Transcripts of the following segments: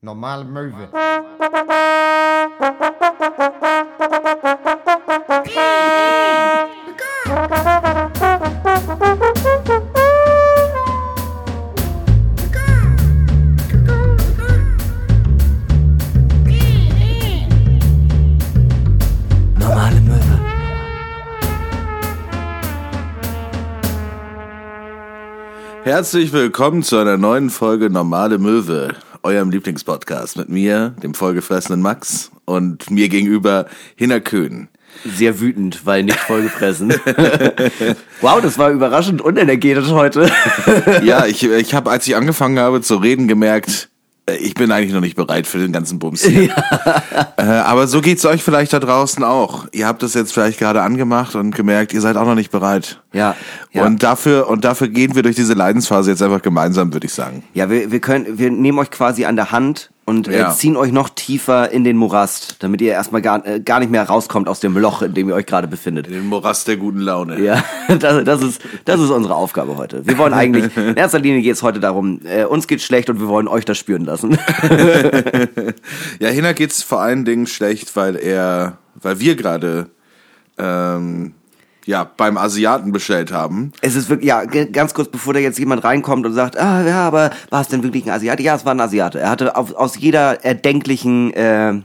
Normale Möwe. Normale Möwe. Herzlich willkommen zu einer neuen Folge Normale Möwe, eurem Lieblingspodcast mit mir, dem vollgefressenen Max und mir gegenüber Hinner Köhn. Sehr wütend, weil nicht vollgefressen. wow, das war überraschend unenergetisch heute. Ja, ich, ich habe, als ich angefangen habe zu reden, gemerkt, ich bin eigentlich noch nicht bereit für den ganzen Bums hier. Äh, aber so geht's euch vielleicht da draußen auch. Ihr habt das jetzt vielleicht gerade angemacht und gemerkt, ihr seid auch noch nicht bereit. Ja, ja. Und dafür, und dafür gehen wir durch diese Leidensphase jetzt einfach gemeinsam, würde ich sagen. Ja, wir, wir können, wir nehmen euch quasi an der Hand und Ja. äh, ziehen euch noch tiefer in den Morast, damit ihr erstmal gar, äh, gar nicht mehr rauskommt aus dem Loch, in dem ihr euch gerade befindet. Den Morast der guten Laune. Ja, das, das, ist, das ist unsere Aufgabe heute. Wir wollen eigentlich, in erster Linie geht es heute darum, äh, uns geht's schlecht und wir wollen euch das spüren lassen. Ja, Hinner geht's vor allen Dingen schlecht, weil er, weil wir gerade ähm, ja beim Asiaten bestellt haben. Es ist wirklich, ja, ganz kurz, bevor da jetzt jemand reinkommt und sagt, ah, ja, aber war es denn wirklich ein Asiate? Ja, es war ein Asiate. Er hatte auf, aus jeder erdenklichen äh,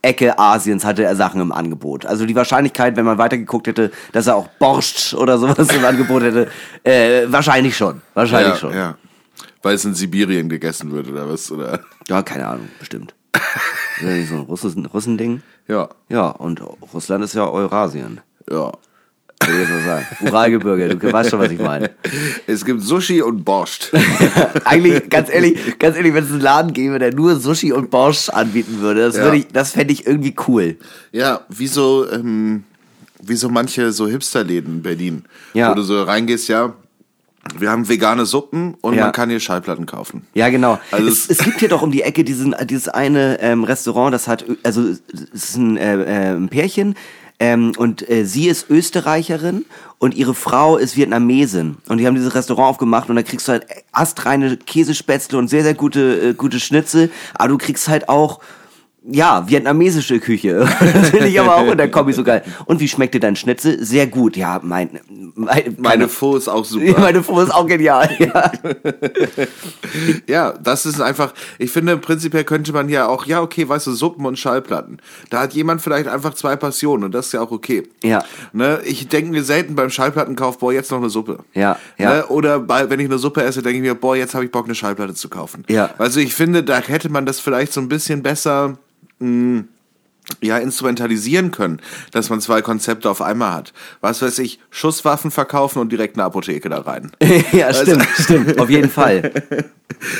Ecke Asiens hatte er Sachen im Angebot. Also die Wahrscheinlichkeit, wenn man weitergeguckt hätte, dass er auch Borscht oder sowas im Angebot hätte, äh, wahrscheinlich schon. Wahrscheinlich ja, schon. ja. Weil es in Sibirien gegessen wird oder was oder? Ja, keine Ahnung, bestimmt. So ein Russen- Russending. Ja, Ja, und Russland ist ja Eurasien. ja. Jetzt mal sagen. Uralgebirge, du weißt schon, was ich meine. Es gibt Sushi und Borscht. Eigentlich, ganz ehrlich, ganz ehrlich, wenn es einen Laden gäbe, der nur Sushi und Borscht anbieten würde, das Ja. würde ich, das fände ich irgendwie cool. ja, wie so, ähm, wie so manche so Hipsterläden in Berlin, Ja. wo du so reingehst, ja. Wir haben vegane Suppen und Ja. man kann hier Schallplatten kaufen. Ja, genau. Also es, es- gibt hier doch um die Ecke diesen, dieses eine ähm, Restaurant, das hat, also es ist ein, äh, äh, ein Pärchen ähm, und äh, sie ist Österreicherin und ihre Frau ist Vietnamesin. Und die haben dieses Restaurant aufgemacht und da kriegst du halt astreine Käsespätzle und sehr, sehr gute, äh, gute Schnitzel, aber du kriegst halt auch ja, vietnamesische Küche. Das finde ich aber auch in der Kombi so geil. Und wie schmeckt dir dein Schnitzel? Sehr gut. Ja, mein, mein Meine Pho ist auch super. meine Pho ist auch genial. Ja. Ja, das ist einfach, ich finde, prinzipiell könnte man ja auch, ja, okay, weißt du, Suppen und Schallplatten. Da hat jemand vielleicht einfach zwei Passionen und das ist ja auch okay. Ja. Ne, ich denke mir selten beim Schallplattenkauf, boah, jetzt noch eine Suppe. Ja, ja. Ne, oder bei, wenn ich eine Suppe esse, denke ich mir, boah, jetzt habe ich Bock, eine Schallplatte zu kaufen. Ja. Also ich finde, da hätte man das vielleicht so ein bisschen besser mh, ja, instrumentalisieren können, dass man zwei Konzepte auf einmal hat. Was weiß ich, Schusswaffen verkaufen und direkt eine Apotheke da rein. ja, stimmt, stimmt. Auf jeden Fall.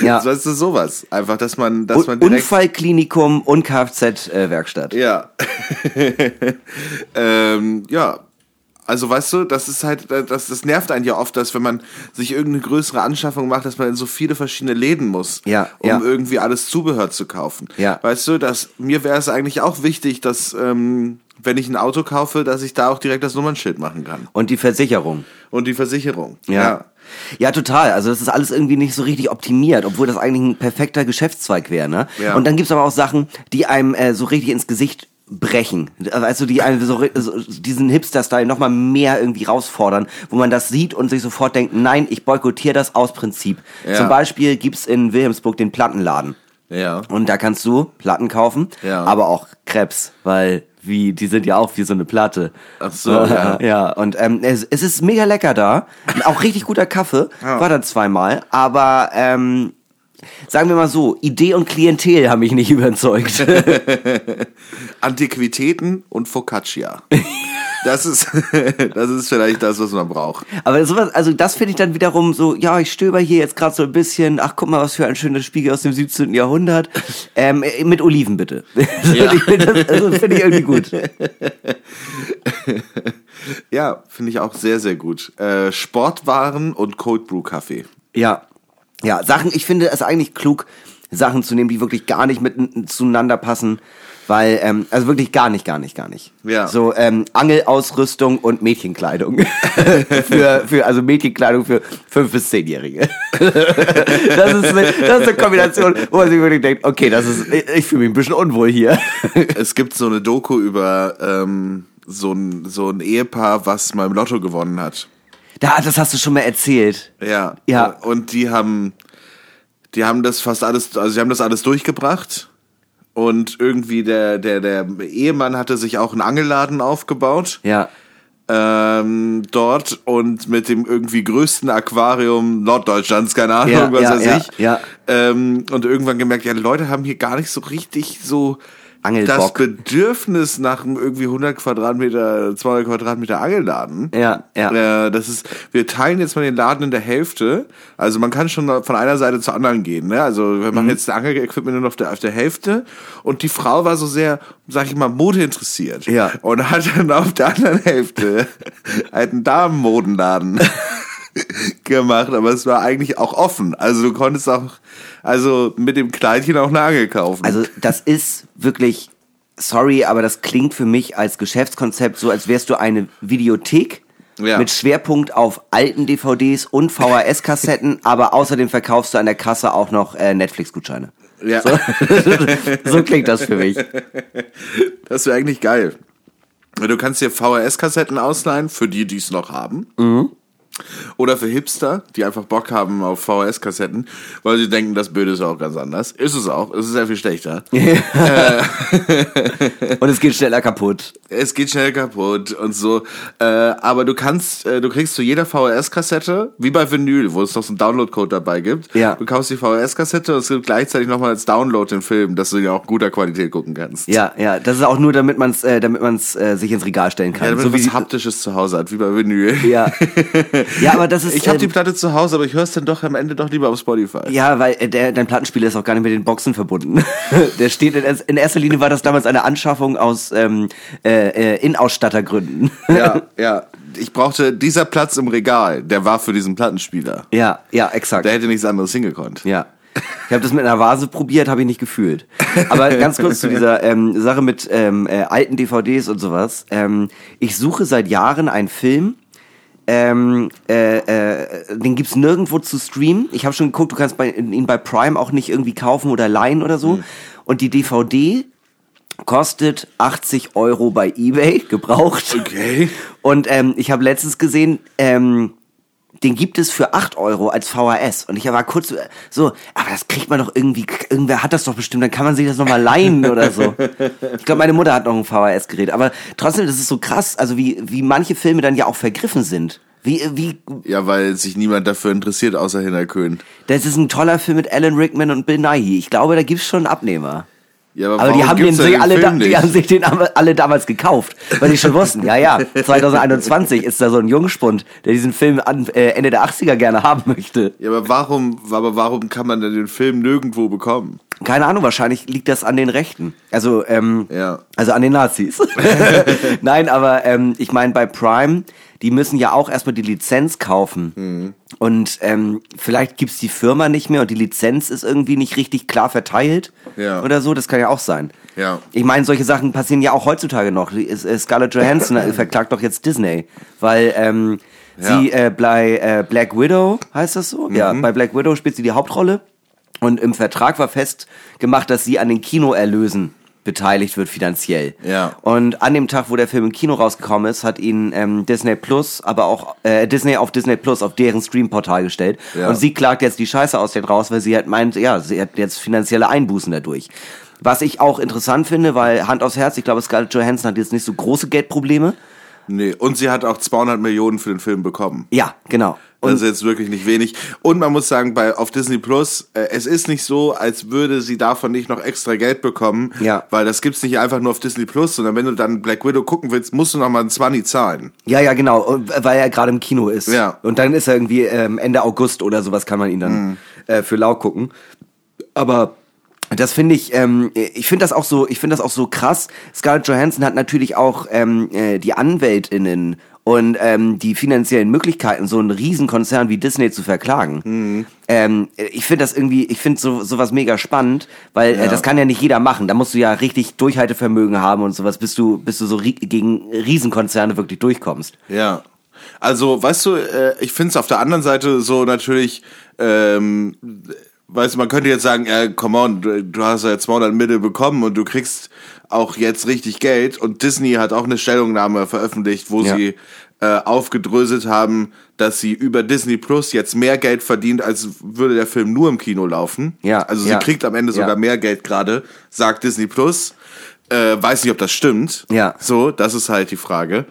Ja. Weißt du, sowas. Einfach, dass man, dass man direkt Unfallklinikum und Kfz-Werkstatt. Ja. ähm, ja. Also weißt du, das ist halt, das, das nervt einen ja oft, dass wenn man sich irgendeine größere Anschaffung macht, dass man in so viele verschiedene Läden muss, Ja, um ja. irgendwie alles Zubehör zu kaufen. Ja. Weißt du, dass mir wäre es eigentlich auch wichtig, dass ähm, wenn ich ein Auto kaufe, dass ich da auch direkt das Nummernschild machen kann. Und die Versicherung. Und die Versicherung. Ja. ja. total. Also das ist alles irgendwie nicht so richtig optimiert, obwohl das eigentlich ein perfekter Geschäftszweig wäre. Ne? Ja. Und dann gibt's aber auch Sachen, die einem äh, so richtig ins Gesicht brechen. Also die ri- so diesen Hipster-Style nochmal mehr irgendwie rausfordern, wo man das sieht und sich sofort denkt, nein, ich boykottiere das aus Prinzip. Ja. Zum Beispiel gibt's in Wilhelmsburg den Plattenladen. Ja. Und da kannst du Platten kaufen, Ja. aber auch Krebs, weil wie die sind ja auch wie so eine Platte. Ach so, ja. ja. Und ähm, es, es ist mega lecker da, auch richtig guter Kaffee, Ja. war da zweimal, aber ähm, sagen wir mal so, Idee und Klientel haben mich nicht überzeugt. Antiquitäten und Focaccia. Das ist, das ist vielleicht das, was man braucht. aber sowas, also das finde ich dann wiederum so, ja, ich stöber hier jetzt gerade so ein bisschen, ach guck mal, was für ein schöner Spiegel aus dem 17. Jahrhundert. Ähm, äh, mit Oliven bitte. Ja. das also, finde ich irgendwie gut. Ja, finde ich auch sehr, sehr gut. Äh, Sportwaren und Cold Brew Kaffee. Ja. Ja, Sachen, ich finde es eigentlich klug, Sachen zu nehmen, die wirklich gar nicht mit zueinander passen. Weil, ähm, also wirklich gar nicht, gar nicht, gar nicht. Ja. So ähm, Angelausrüstung und Mädchenkleidung. für, für, also Mädchenkleidung für fünf bis zehnjährige. das, ist eine, das ist eine Kombination, wo man sich wirklich denkt, okay, das ist, ich, ich fühle mich ein bisschen unwohl hier. Es gibt so eine Doku über ähm, so, ein, so ein Ehepaar, was mal im Lotto gewonnen hat. Da, das hast du schon mal erzählt. Ja. Ja. Und die haben, die haben das fast alles, also sie haben das alles durchgebracht. Und irgendwie der, der, der Ehemann hatte sich auch einen Angelladen aufgebaut. Ja. Ähm, dort und mit dem irgendwie größten Aquarium Norddeutschlands, keine Ahnung, Ja, was ja, weiß ja, ich. ja. Ähm, und irgendwann gemerkt, ja, die Leute haben hier gar nicht so richtig so das Angelbock. Bedürfnis nach irgendwie 100 Quadratmeter, 200 Quadratmeter Angelladen. Ja, ja. Äh, das ist, wir teilen jetzt mal den Laden in der Hälfte. Also man kann schon von einer Seite zur anderen gehen. Ne? Also wir Mhm. machen jetzt das Angel-Equipment nur noch auf der, auf der Hälfte. Und die Frau war so sehr, sag ich mal, Mode interessiert. Ja. Und hat dann auf der anderen Hälfte einen Damenmodenladen gemacht. Aber es war eigentlich auch offen. Also du konntest auch, also mit dem Kleidchen auch eine Angel kaufen. Also das ist wirklich, sorry, aber das klingt für mich als Geschäftskonzept so, als wärst du eine Videothek Ja. mit Schwerpunkt auf alten DVDs und VHS-Kassetten, aber außerdem verkaufst du an der Kasse auch noch äh, Netflix-Gutscheine. ja. So? so klingt das für mich. Das wäre eigentlich geil. Du kannst dir VHS-Kassetten ausleihen, für die, die es noch haben. Mhm. Oder für Hipster, die einfach Bock haben auf VHS-Kassetten, weil sie denken, das Bild ist auch ganz anders. Ist es auch. Es ist sehr viel schlechter. Und es geht schneller kaputt. Es geht schnell kaputt und so. Äh, aber du kannst, äh, du kriegst zu jeder VHS-Kassette, wie bei Vinyl, wo es noch so einen Download-Code dabei gibt. Ja. Du kaufst die VHS-Kassette und es gibt gleichzeitig nochmal als Download den Film, dass du ihn auch guter Qualität gucken kannst. Ja, ja, das ist auch nur, damit man es äh, damit man's, sich ins Regal stellen kann. Ja, damit so man was Haptisches zu Hause hat, wie bei Vinyl. ja. ja, aber das ist. Ich habe ähm, die Platte zu Hause, aber ich höre es dann doch am Ende doch lieber auf Spotify. Ja, weil äh, der, dein Plattenspieler ist auch gar nicht mit den Boxen verbunden. der steht in, in erster Linie war das damals eine Anschaffung aus ähm, äh, äh, Inausstattergründen. ja, ja. Ich brauchte dieser Platz im Regal, der war für diesen Plattenspieler. ja, ja, exakt. Der hätte nichts anderes hingekonnt. Ja. Ich habe das mit einer Vase probiert, habe ich nicht gefühlt. Aber ganz kurz zu dieser ähm, Sache mit ähm, äh, alten DVDs und sowas. Ähm, ich suche seit Jahren einen Film. Ähm, äh, äh, den gibt's nirgendwo zu streamen. Ich habe schon geguckt, du kannst bei, ihn bei Prime auch nicht irgendwie kaufen oder leihen oder so. Und die DVD kostet 80 Euro bei eBay gebraucht. Okay. Und ähm, ich habe letztens gesehen, ähm, den gibt es für 8 Euro als VHS. Und ich war kurz so, aber das kriegt man doch irgendwie, irgendwer hat das doch bestimmt, dann kann man sich das nochmal leihen oder so. Ich glaube, meine Mutter hat noch ein VHS-Gerät. Aber trotzdem, das ist so krass, also wie, wie manche Filme dann ja auch vergriffen sind. Wie, wie, Ja, weil sich niemand dafür interessiert, außer Hinner Köhn. das ist ein toller Film mit Alan Rickman und Bill Nighy. Ich glaube, da gibt's schon einen Abnehmer. Ja, Aber die warum haben, den, den alle, da, die haben sich den aber alle damals gekauft, weil die schon wussten, ja, ja, 2021 ist da so ein Jungspund, der diesen Film an, äh, Ende der 80er gerne haben möchte. Ja, aber warum, aber warum kann man denn den Film nirgendwo bekommen? Keine Ahnung, wahrscheinlich liegt das an den Rechten. Also, ähm, Ja. also an den Nazis. Nein, aber ähm, ich meine, bei Prime, die müssen ja auch erstmal die Lizenz kaufen. Mhm. Und ähm, vielleicht gibt's die Firma nicht mehr und die Lizenz ist irgendwie nicht richtig klar verteilt. Ja. Oder so, das kann ja auch sein. Ja. Ich meine, solche Sachen passieren ja auch heutzutage noch. Es- äh, Scarlett Johansson äh, verklagt doch jetzt Disney, weil ähm, Ja. sie äh, bei äh, Black Widow, heißt das so? Ja, Mhm. bei Black Widow spielt sie die Hauptrolle und im Vertrag war festgemacht, dass sie an den Kinoerlösen beteiligt wird finanziell. Ja. Und an dem Tag, wo der Film im Kino rausgekommen ist, hat ihn ähm, Disney Plus, aber auch äh, Disney auf Disney Plus auf deren Streamportal gestellt. Ja. Und sie klagt jetzt die Scheiße aus den raus, weil sie halt meint, ja, sie hat jetzt finanzielle Einbußen dadurch. Was ich auch interessant finde, weil Hand aufs Herz, ich glaube, Scarlett Johansson hat jetzt nicht so große Geldprobleme. Nee, und sie hat auch 200 Millionen für den Film bekommen. Ja, genau. Das Und ist jetzt wirklich nicht wenig. Und man muss sagen, bei auf Disney Plus, äh, es ist nicht so, als würde sie davon nicht noch extra Geld bekommen. Ja. Weil das gibt's nicht einfach nur auf Disney Plus, sondern wenn du dann Black Widow gucken willst, musst du noch mal ein 20 zahlen. ja, ja, genau, und, weil er gerade im Kino ist. Ja. Und dann ist er irgendwie ähm, Ende August oder sowas kann man ihn dann äh, für lau gucken. Aber das finde ich, ähm, ich finde das auch so, ich finde das auch so krass. Scarlett Johansson hat natürlich auch ähm, äh, die Anwältinnen und ähm, die finanziellen Möglichkeiten, so einen Riesenkonzern wie Disney zu verklagen. Mhm. Ähm, ich finde das irgendwie, ich finde so sowas mega spannend, weil Ja. äh, das kann ja nicht jeder machen. Da musst du ja richtig Durchhaltevermögen haben und sowas, bis du, bis du so ri gegen Riesenkonzerne wirklich durchkommst. Ja. Also, weißt du, äh, ich finde es auf der anderen Seite so natürlich, ähm, weißt du, man könnte jetzt sagen, äh, come on, du, du hast ja 200 Mittel bekommen und du kriegst auch jetzt richtig Geld und Disney hat auch eine Stellungnahme veröffentlicht, wo Ja. sie äh, aufgedröselt haben, dass sie über Disney Plus jetzt mehr Geld verdient, als würde der Film nur im Kino laufen. Ja, Also sie ja. kriegt am Ende Ja. sogar mehr Geld gerade, sagt Disney Plus. Äh, weiß nicht, ob das stimmt. Ja. So, das ist halt die Frage.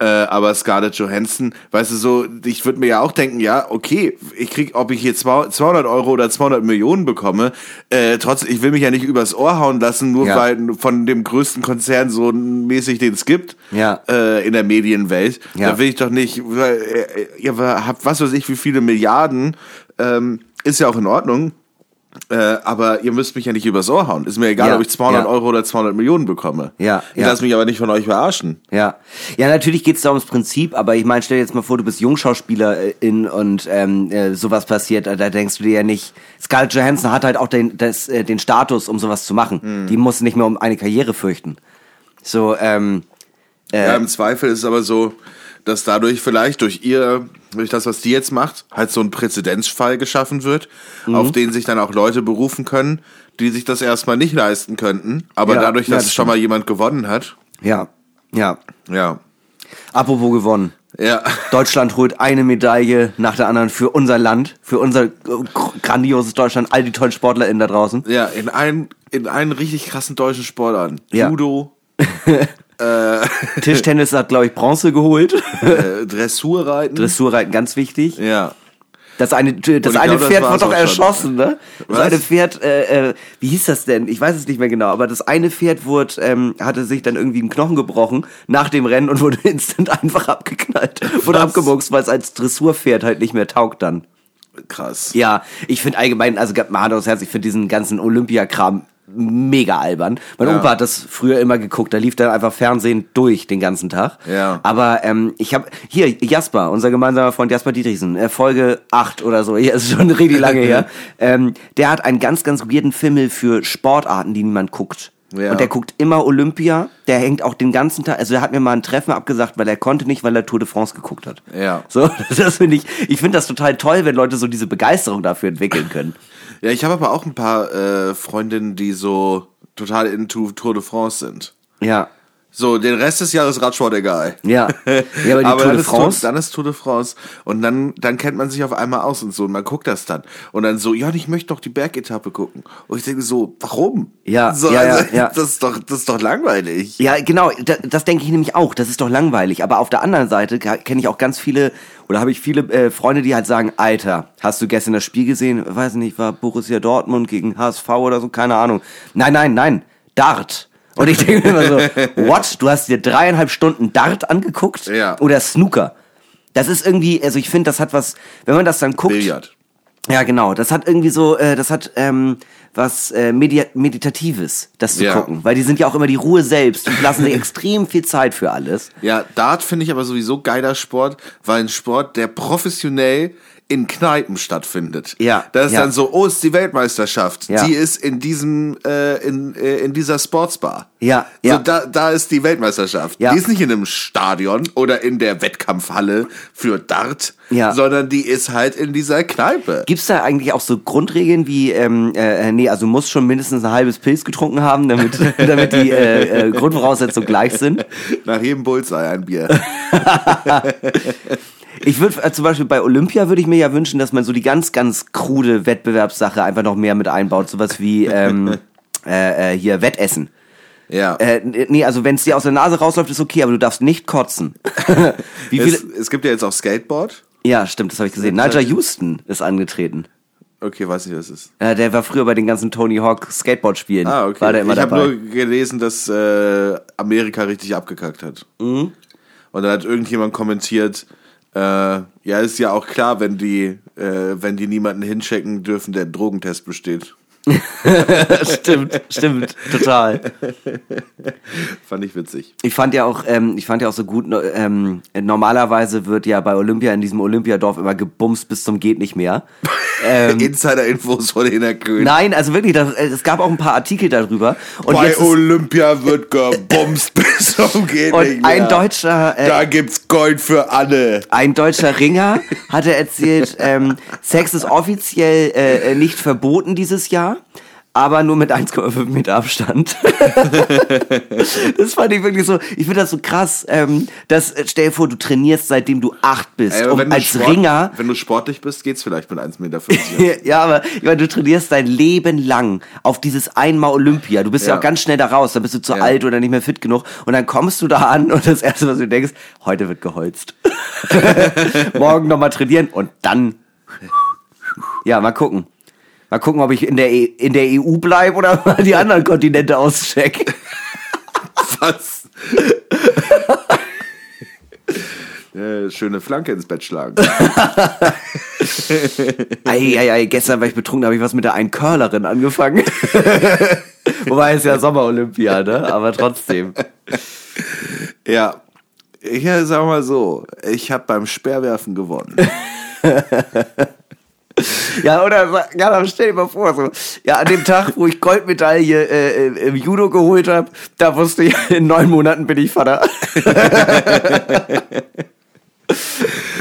Äh, aber Scarlett Johansson, weißt du, so, ich würde mir ja auch denken, ja, okay, ich krieg, ob ich hier zwei- 200 Euro oder 200 Millionen bekomme, äh, trotzdem, ich will mich ja nicht übers Ohr hauen lassen, nur Ja. weil von dem größten Konzern so mäßig den es gibt Ja. äh, in der Medienwelt. Ja. Da will ich doch nicht, weil, äh, ihr habt was weiß ich, wie viele Milliarden, ähm, ist ja auch in Ordnung. Äh, aber ihr müsst mich ja nicht übers Ohr hauen. Ist mir egal, Ja, ob ich 200 ja. Euro oder 200 Millionen bekomme. Ja, Ich ja. lasse mich aber nicht von euch verarschen. Ja, ja, natürlich geht's da ums Prinzip, aber ich meine, stell dir jetzt mal vor, du bist Jungschauspielerin und ähm, äh, sowas passiert, da denkst du dir ja nicht. Scarlett Johansson hat halt auch den, das, äh, den Status, um sowas zu machen. Hm. Die muss nicht mehr um eine Karriere fürchten. So, ähm, äh, Ja, im Zweifel ist es aber so, dass dadurch vielleicht durch ihr, durch das, was die jetzt macht, halt so ein Präzedenzfall geschaffen wird, Mhm. auf den sich dann auch Leute berufen können, die sich das erstmal nicht leisten könnten. Aber Ja, dadurch, ja, dass das schon mal jemand gewonnen hat, ja, ja. ja, Apropos gewonnen. ja, Deutschland holt eine Medaille nach der anderen für unser Land, für unser äh, grandioses Deutschland, all die tollen SportlerInnen da draußen. ja, in einen, in einen richtig krassen deutschen Sport an. Ja. Judo, Tischtennis hat, glaube ich, Bronze geholt. äh, Dressurreiten. Dressurreiten ganz wichtig. ja. Das eine, das eine glaub, das Pferd war's wurde doch erschossen, ne? Das Was? eine Pferd, äh, äh, wie hieß das denn? Ich weiß es nicht mehr genau, aber das eine Pferd wurde, ähm, hatte sich dann irgendwie einen Knochen gebrochen nach dem Rennen und wurde instant einfach abgeknallt. Wurde Was? abgemuckst, weil es als Dressurpferd halt nicht mehr taugt dann. Krass. Ja, ich finde allgemein, also mal Hand aufs Herz, ich finde diesen ganzen Olympiakram mega albern. Mein Ja. Opa hat das früher immer geguckt, da lief dann einfach Fernsehen durch den ganzen Tag. Ja. Aber ähm, ich habe hier Jasper, unser gemeinsamer Freund Jasper Dietrichsen, äh, Folge 8 oder so, hier ist schon richtig lange her. Ähm, der hat einen ganz, ganz weirden Fimmel für Sportarten, die niemand guckt. Ja. Und der guckt immer Olympia, der hängt auch den ganzen Tag, also er hat mir mal ein Treffen abgesagt, weil er konnte nicht, weil er Tour de France geguckt hat. Ja. So, das finde ich, ich finde das total toll, wenn Leute so diese Begeisterung dafür entwickeln können. Ja, ich habe aber auch ein paar äh, Freundinnen, die so total into Tour de France sind. Ja. So, den Rest des Jahres Radsport egal. Ja. Ja, aber die Tour dann, de ist France- dann ist Tour de France. Und dann, dann kennt man sich auf einmal aus und so. Und man guckt das dann. Und dann so, ja, ich möchte doch die Bergetappe gucken. Und ich denke so, warum? Ja, so, ja, ja, also, ja. Das ist doch, das ist doch langweilig. Ja, genau, das, das denke ich nämlich auch. Das ist doch langweilig. Aber auf der anderen Seite kenne ich auch ganz viele, oder habe ich viele äh, Freunde, die halt sagen, Alter, hast du gestern das Spiel gesehen? Weiß nicht, war Borussia Dortmund gegen HSV oder so? Keine Ahnung. Nein, nein, nein. Dart. Und ich denke mir immer so, what? Du hast dir dreieinhalb Stunden Dart angeguckt? Ja. Oder Snooker? Das ist irgendwie, also ich finde, das hat was, wenn man das dann guckt. Billard. Ja, genau. Das hat irgendwie so, äh, das hat ähm, was äh, Medi Meditatives, das zu Ja. gucken. Weil die sind ja auch immer die Ruhe selbst und lassen sich extrem viel Zeit für alles. Ja, Dart finde ich aber sowieso geiler Sport, weil ein Sport, der professionell in Kneipen stattfindet. Ja, Das ist ja. dann so, oh, ist die Weltmeisterschaft. Ja. Die ist in diesem, äh, in, äh, in dieser Sportsbar. Ja, So, ja. da, da ist die Weltmeisterschaft. Ja. Die ist nicht in einem Stadion oder in der Wettkampfhalle für Dart, Ja. sondern die ist halt in dieser Kneipe. Gibt's da eigentlich auch so Grundregeln wie, ähm, äh, nee, also du musst schon mindestens ein halbes Pilz getrunken haben, damit, damit die äh, äh, Grundvoraussetzungen gleich sind? Nach jedem Bullseye ein Bier. Ich würde äh, zum Beispiel bei Olympia würde ich mir ja wünschen, dass man so die ganz, ganz krude Wettbewerbssache einfach noch mehr mit einbaut. Sowas wie ähm, äh, äh, hier Wettessen. ja. Äh, nee, also wenn es dir aus der Nase rausläuft, ist okay, aber du darfst nicht kotzen. Wie viele? es, es gibt ja jetzt auch Skateboard. Ja, stimmt, das habe ich gesehen. Nigel Houston ist angetreten. Okay, weiß nicht, was es ist. Ja, der war früher bei den ganzen Tony Hawk Skateboard-Spielen. Ah, okay. War der immer ich habe nur gelesen, dass äh, Amerika richtig abgekackt hat. Mhm. Und dann hat irgendjemand kommentiert, äh, ja, ist ja auch klar, wenn die, äh, wenn die niemanden hinschicken dürfen, der einen Drogentest besteht. stimmt, stimmt, total. Fand ich witzig. Ich fand ja auch, ähm, ich fand ja auch so gut, ähm, normalerweise wird ja bei Olympia in diesem Olympiadorf immer gebumst bis zum geht nicht mehr. Ähm, Insider-Infos von Hina Köhn. Nein, also wirklich, das, es gab auch ein paar Artikel darüber. Und bei Olympia wird gebumst bis zum geht und nicht mehr. ein deutscher, äh, da gibt's Gold für alle. Ein deutscher Ringer hatte erzählt, ähm, Sex ist offiziell äh, nicht verboten dieses Jahr aber nur mit 1,5 Meter Abstand. das fand ich wirklich so, ich finde das so krass, ähm, dass, äh, stell dir vor, du trainierst seitdem du acht bist. Ey, um als Sport, Ringer. Wenn du sportlich bist, geht's vielleicht mit 1,50 Meter. ja, aber ich meine, du trainierst dein Leben lang auf dieses einmal Olympia. Du bist ja, ja auch ganz schnell da raus, dann bist du zu ja. alt oder nicht mehr fit genug. Und dann kommst du da an und das erste, was du denkst, heute wird geholzt. Morgen nochmal trainieren und dann. Ja, mal gucken. Mal gucken, ob ich in der, e in der EU bleibe oder mal die anderen Kontinente auscheck. Was? äh, schöne Flanke ins Bett schlagen. Eieiei, ei, ei, gestern war ich betrunken, habe ich was mit der einen Curlerin angefangen. Wobei es ja Sommerolympiade, aber trotzdem. Ja, ich sag mal so, ich habe beim Speerwerfen gewonnen. Ja, oder ja, dann stell dir mal vor, so, ja, an dem Tag, wo ich Goldmedaille äh, im Judo geholt habe, da wusste ich, in neun Monaten bin ich Vater.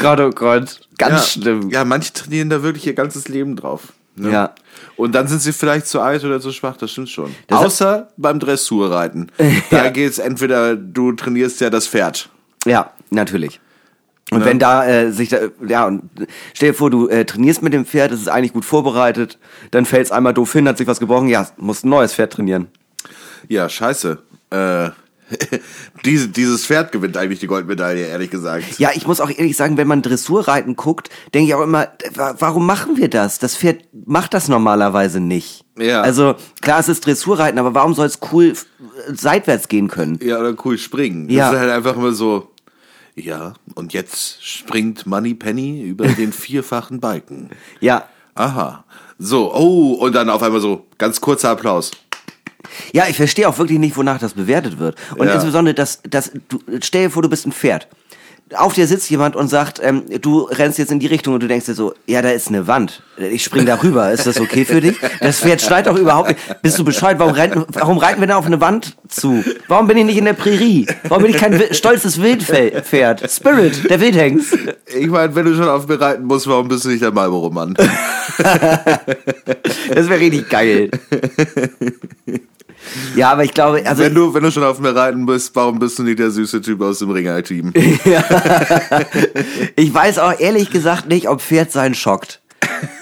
Gott, oh Gott, ganz ja, schlimm. Ja, manche trainieren da wirklich ihr ganzes Leben drauf. Ne? Ja. Und dann sind sie vielleicht zu alt oder zu schwach, das stimmt schon. Das Außer beim Dressurreiten. Da ja. geht's entweder, du trainierst ja das Pferd. Ja, natürlich. Und ja. wenn da äh, sich da, ja, und stell dir vor, du äh, trainierst mit dem Pferd, es ist eigentlich gut vorbereitet, dann fällt es einmal doof hin, hat sich was gebrochen, ja, musst ein neues Pferd trainieren. Ja, scheiße. Äh, diese, dieses Pferd gewinnt eigentlich die Goldmedaille, ehrlich gesagt. Ja, ich muss auch ehrlich sagen, wenn man Dressurreiten guckt, denke ich auch immer, warum machen wir das? Das Pferd macht das normalerweise nicht. Ja. Also klar, es ist Dressurreiten, aber warum soll es cool seitwärts gehen können? Ja, oder cool springen. Ja. Das ist halt einfach immer so, ja, und jetzt springt Money Penny über den vierfachen Balken. Ja. Aha. So, oh, und dann auf einmal so, ganz kurzer Applaus. Ja, ich verstehe auch wirklich nicht, wonach das bewertet wird. Und ja. insbesondere, dass, dass du, stell dir vor, du bist ein Pferd auf dir sitzt jemand und sagt, ähm, du rennst jetzt in die Richtung und du denkst dir so, ja, da ist eine Wand. Ich spring da rüber. Ist das okay für dich? Das Pferd schneit doch überhaupt nicht. Bist du Bescheid? Warum, reiten, warum reiten wir da auf eine Wand zu? Warum bin ich nicht in der Prärie? Warum bin ich kein stolzes Wildpferd? Spirit, der Wildhengst. Ich meine, wenn du schon auf mir reiten musst, warum bist du nicht der Marlboro-Mann? das wäre richtig geil. Ja, aber ich glaube, also wenn du wenn du schon auf mir reiten bist, warum bist du nicht der süße Typ aus dem Ringer-Team? ja. Ich weiß auch ehrlich gesagt nicht, ob Pferd sein schockt.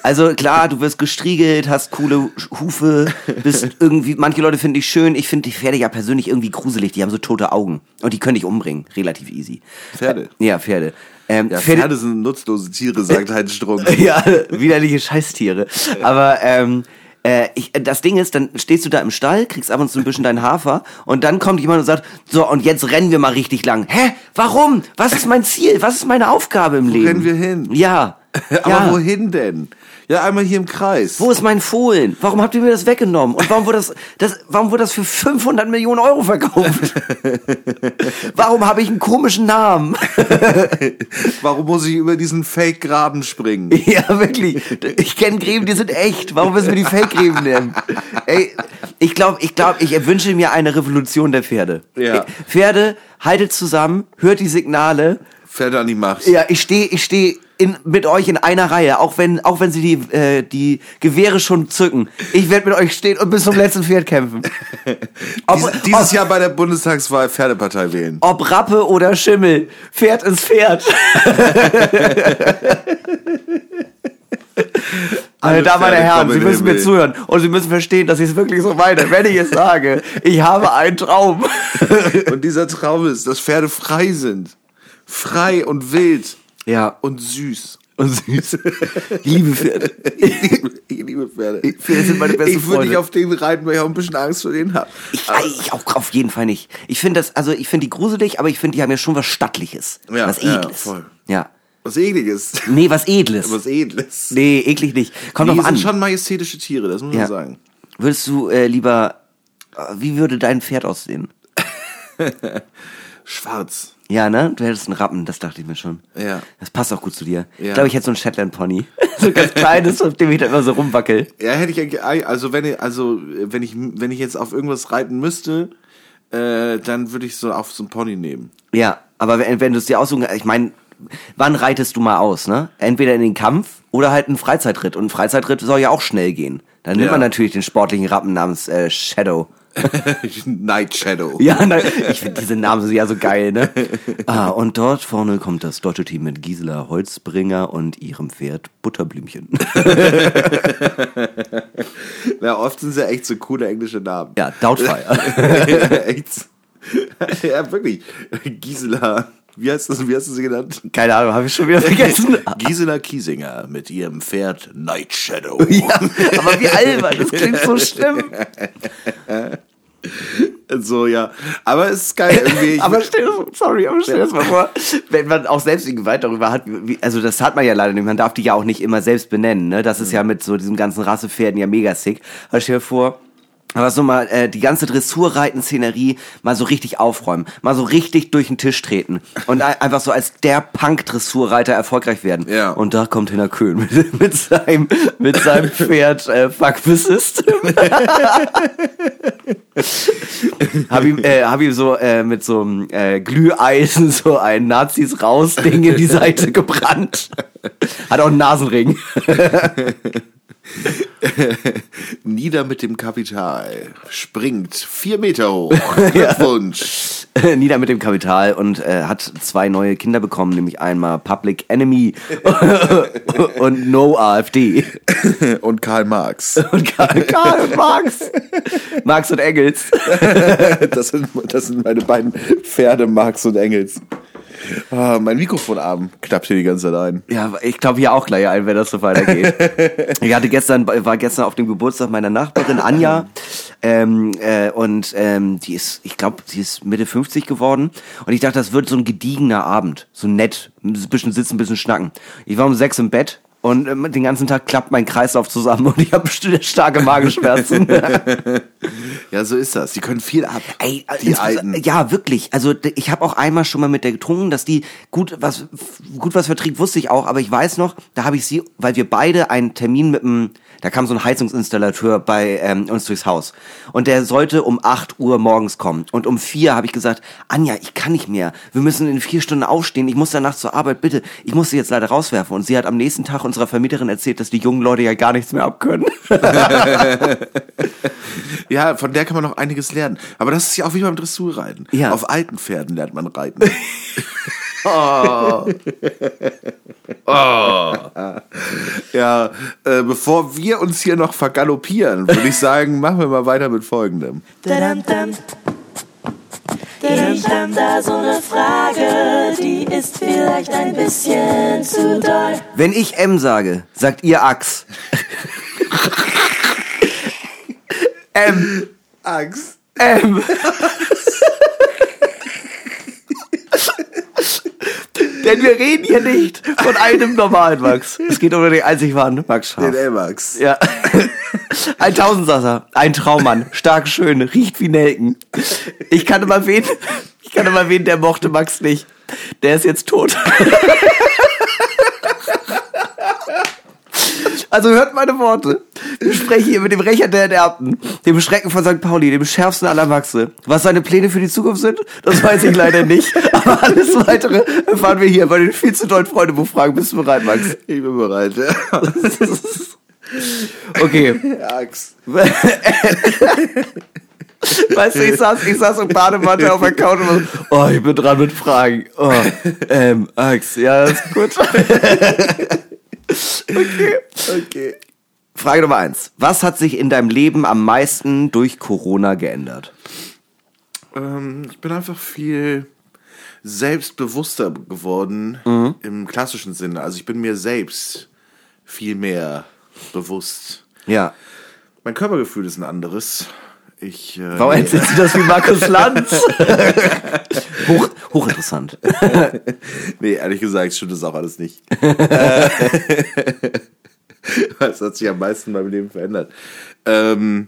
Also klar, du wirst gestriegelt, hast coole Hufe, bist irgendwie, manche Leute finden dich schön. Ich finde die Pferde ja persönlich irgendwie gruselig. Die haben so tote Augen und die können dich umbringen, relativ easy. Pferde? Ja, Pferde. Ähm, ja, Pferde, Pferde sind nutzlose Tiere, sagt Heinz Strunk. ja, widerliche Scheißtiere. Aber ähm, äh, ich, das Ding ist, dann stehst du da im Stall, kriegst ab und zu ein bisschen deinen Hafer und dann kommt jemand und sagt, so und jetzt rennen wir mal richtig lang. Hä? Warum? Was ist mein Ziel? Was ist meine Aufgabe im Wo Leben? rennen wir hin? Ja. Aber ja. wohin denn? Ja, einmal hier im Kreis. Wo ist mein Fohlen? Warum habt ihr mir das weggenommen? Und warum wurde das, das, warum wurde das für 500 Millionen Euro verkauft? warum habe ich einen komischen Namen? warum muss ich über diesen Fake-Graben springen? Ja, wirklich. Ich kenne Gräben, die sind echt. Warum müssen wir die Fake-Gräben nehmen? Ey, ich glaube, ich glaube, ich wünsche mir eine Revolution der Pferde. Ja. Pferde, haltet zusammen, hört die Signale. Pferde an die Macht. Ja, ich stehe, ich stehe in, mit euch in einer Reihe, auch wenn, auch wenn sie die, äh, die Gewehre schon zücken. Ich werde mit euch stehen und bis zum letzten Pferd kämpfen. Ob, Dies, dieses ob, Jahr bei der Bundestagswahl Pferdepartei wählen. Ob Rappe oder Schimmel, Pferd ist Pferd. Meine Damen und Herren, Sie müssen mir zuhören und Sie müssen verstehen, dass ich es wirklich so meine. Wenn ich es sage, ich habe einen Traum. und dieser Traum ist, dass Pferde frei sind. Frei und wild. Ja. Und süß. Und süß. Ich liebe Pferde. Ich liebe, ich liebe Pferde. Pferde sind meine besten Ich würde nicht auf den reiten, weil ich auch ein bisschen Angst vor denen habe. Ich, ich auch auf jeden Fall nicht. Ich finde das, also ich finde die gruselig, aber ich finde, die haben ja schon was Stattliches. Ja, was Edles. Ja, voll. Ja. Was Ekliges. Nee, was Edles. was Edles. Nee, eklig nicht. Kommt die doch an. sind schon majestätische Tiere, das muss man sagen. Würdest du äh, lieber, äh, wie würde dein Pferd aussehen? Schwarz. Ja, ne? Du hättest einen Rappen, das dachte ich mir schon. Ja. Das passt auch gut zu dir. Ja. Ich glaube, ich hätte so einen Shetland Pony. so ein ganz kleines, auf dem ich da immer so rumwackel. Ja, hätte ich eigentlich, also wenn ich, also wenn ich, wenn ich jetzt auf irgendwas reiten müsste, äh, dann würde ich so auf so einen Pony nehmen. Ja, aber wenn, wenn du es dir aussuchen, ich meine, wann reitest du mal aus, ne? Entweder in den Kampf oder halt einen Freizeitritt. Und ein Freizeitritt soll ja auch schnell gehen. Dann nimmt Ja. man natürlich den sportlichen Rappen namens äh, Shadow. Night Shadow. Ja, nein, ich finde diese Namen sind ja so geil, ne? Ah, und dort vorne kommt das deutsche Team mit Gisela Holzbringer und ihrem Pferd Butterblümchen. Ja, oft sind sie echt so coole englische Namen. Ja, Doubtfire. echt. ja, wirklich. Gisela. Wie heißt das? Wie hast du sie genannt? Keine Ahnung, habe ich schon wieder vergessen. Gisela Kiesinger mit ihrem Pferd Night Shadow. Ja, aber wie albern, das klingt so schlimm. So, ja. Aber es ist geil irgendwie. Aber stell dir, sorry, aber stell dir das mal vor, wenn man auch selbst die Gewalt darüber hat, wie, also das hat man ja leider nicht, man darf die ja auch nicht immer selbst benennen, ne? Das ist ja mit so diesem ganzen Rassepferden ja mega sick. Aber stell dir vor, aber so mal äh, die ganze Dressurreiten-Szenerie mal so richtig aufräumen, mal so richtig durch den Tisch treten und ein- einfach so als der Punk-Dressurreiter erfolgreich werden. Ja. Und da kommt Hinner Köhn mit, mit seinem mit seinem Pferd äh, Fuck the System. hab ihm, äh, hab ihm so äh, mit so einem äh, Glüheisen so ein Nazis raus Ding in die Seite gebrannt. Hat auch einen Nasenring. Nieder mit dem Kapital. Springt vier Meter hoch. Glückwunsch. Nieder mit dem Kapital und äh, hat zwei neue Kinder bekommen, nämlich einmal Public Enemy und No AfD. Und Karl Marx. Und Karl, Karl Marx. Marx und Engels. Das sind, das sind meine beiden Pferde, Marx und Engels. Ah, mein Mikrofonarm knappt hier die ganze Zeit ein. Ja, ich glaube hier auch gleich ein, wenn das so weitergeht. ich hatte gestern, war gestern auf dem Geburtstag meiner Nachbarin Anja ähm, äh, und ähm, die ist, ich glaube, sie ist Mitte 50 geworden und ich dachte, das wird so ein gediegener Abend, so nett, ein bisschen sitzen, ein bisschen schnacken. Ich war um sechs im Bett und ähm, den ganzen Tag klappt mein Kreislauf zusammen und ich habe starke Magenschmerzen. Ja, so ist das. Die können viel ab. Ey, die insbes- Alten. Ja, wirklich. Also ich habe auch einmal schon mal mit der getrunken, dass die gut was gut was verträgt, wusste ich auch. Aber ich weiß noch, da habe ich sie, weil wir beide einen Termin mit einem, da kam so ein Heizungsinstallateur bei ähm, uns durchs Haus und der sollte um 8 Uhr morgens kommen und um 4 habe ich gesagt, Anja, ich kann nicht mehr. Wir müssen in vier Stunden aufstehen. Ich muss danach zur Arbeit. Bitte, ich muss sie jetzt leider rauswerfen. Und sie hat am nächsten Tag unserer Vermieterin erzählt, dass die jungen Leute ja gar nichts mehr abkönnen. Ja, von der kann man noch einiges lernen. Aber das ist ja auch wie beim Dressurreiten. Ja. Auf alten Pferden lernt man reiten. Ja, äh, bevor wir uns hier noch vergaloppieren, würde ich sagen, machen wir mal weiter mit folgendem. Dam. Ich hab da so eine Frage, die ist vielleicht ein bisschen zu doll. Wenn ich M sage, sagt ihr Ax. M. Angst. M. Denn wir reden hier nicht von einem normalen Max. Es geht um den einzig wahren Max Scharf. Den L-Max. Ja. Ein Tausendsasser, ein Traummann, stark schön, riecht wie Nelken. Ich kannte mal wen, ich kannte mal wen, der mochte Max nicht. Der ist jetzt tot. Also hört meine Worte. Ich spreche hier mit dem Rächer der Ererbten, dem Schrecken von St. Pauli, dem schärfsten aller Maxe. Was seine Pläne für die Zukunft sind, das weiß ich leider nicht. Aber alles weitere erfahren wir hier bei den viel zu tollen Freundebuchfragen. Bist du bereit, Max? Ich bin bereit. Ja. Okay. Angst. Weißt du, ich saß, ich saß im Bademantel auf der Couch und war so, oh, ich bin dran mit Fragen. Oh, ähm, Ax, ja, das ist gut. okay. Okay. Frage Nummer eins. Was hat sich in deinem Leben am meisten durch Corona geändert? Ähm, ich bin einfach viel selbstbewusster geworden im klassischen Sinne. Also ich bin mir selbst viel mehr bewusst. Ja. Mein Körpergefühl ist ein anderes. Ich, äh, Warum erzählst du das wie Markus Lanz? Hoch, hochinteressant. nee, ehrlich gesagt stimmt das auch alles nicht. Was hat sich am meisten in meinem Leben verändert? Ähm,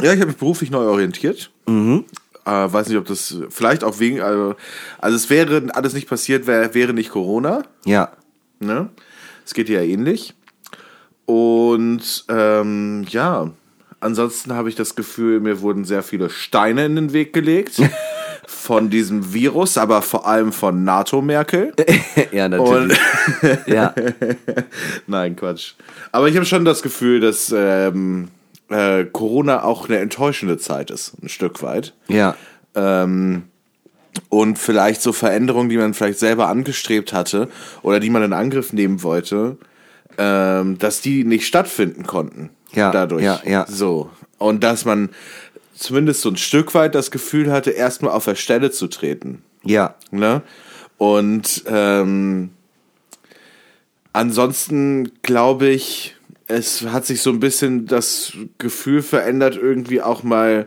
Ja, ich habe mich beruflich neu orientiert. Mhm. Äh, weiß nicht, ob das vielleicht auch wegen, also, also es wäre alles nicht passiert, wär, wäre nicht Corona. Ja. Ne? Es geht ja ähnlich. Und ähm, ja, ansonsten habe ich das Gefühl, mir wurden sehr viele Steine in den Weg gelegt. von diesem Virus, aber vor allem von NATO-Merkel. ja, natürlich. ja. Nein, Quatsch. Aber ich habe schon das Gefühl, dass ähm, äh, Corona auch eine enttäuschende Zeit ist, ein Stück weit. Ja. Ähm, und vielleicht so Veränderungen, die man vielleicht selber angestrebt hatte oder die man in Angriff nehmen wollte, ähm, dass die nicht stattfinden konnten. Ja, dadurch. ja, ja. So. Und dass man zumindest so ein Stück weit das Gefühl hatte, erstmal auf der Stelle zu treten. Ja. Ne? Und ähm, ansonsten glaube ich, es hat sich so ein bisschen das Gefühl verändert, irgendwie auch mal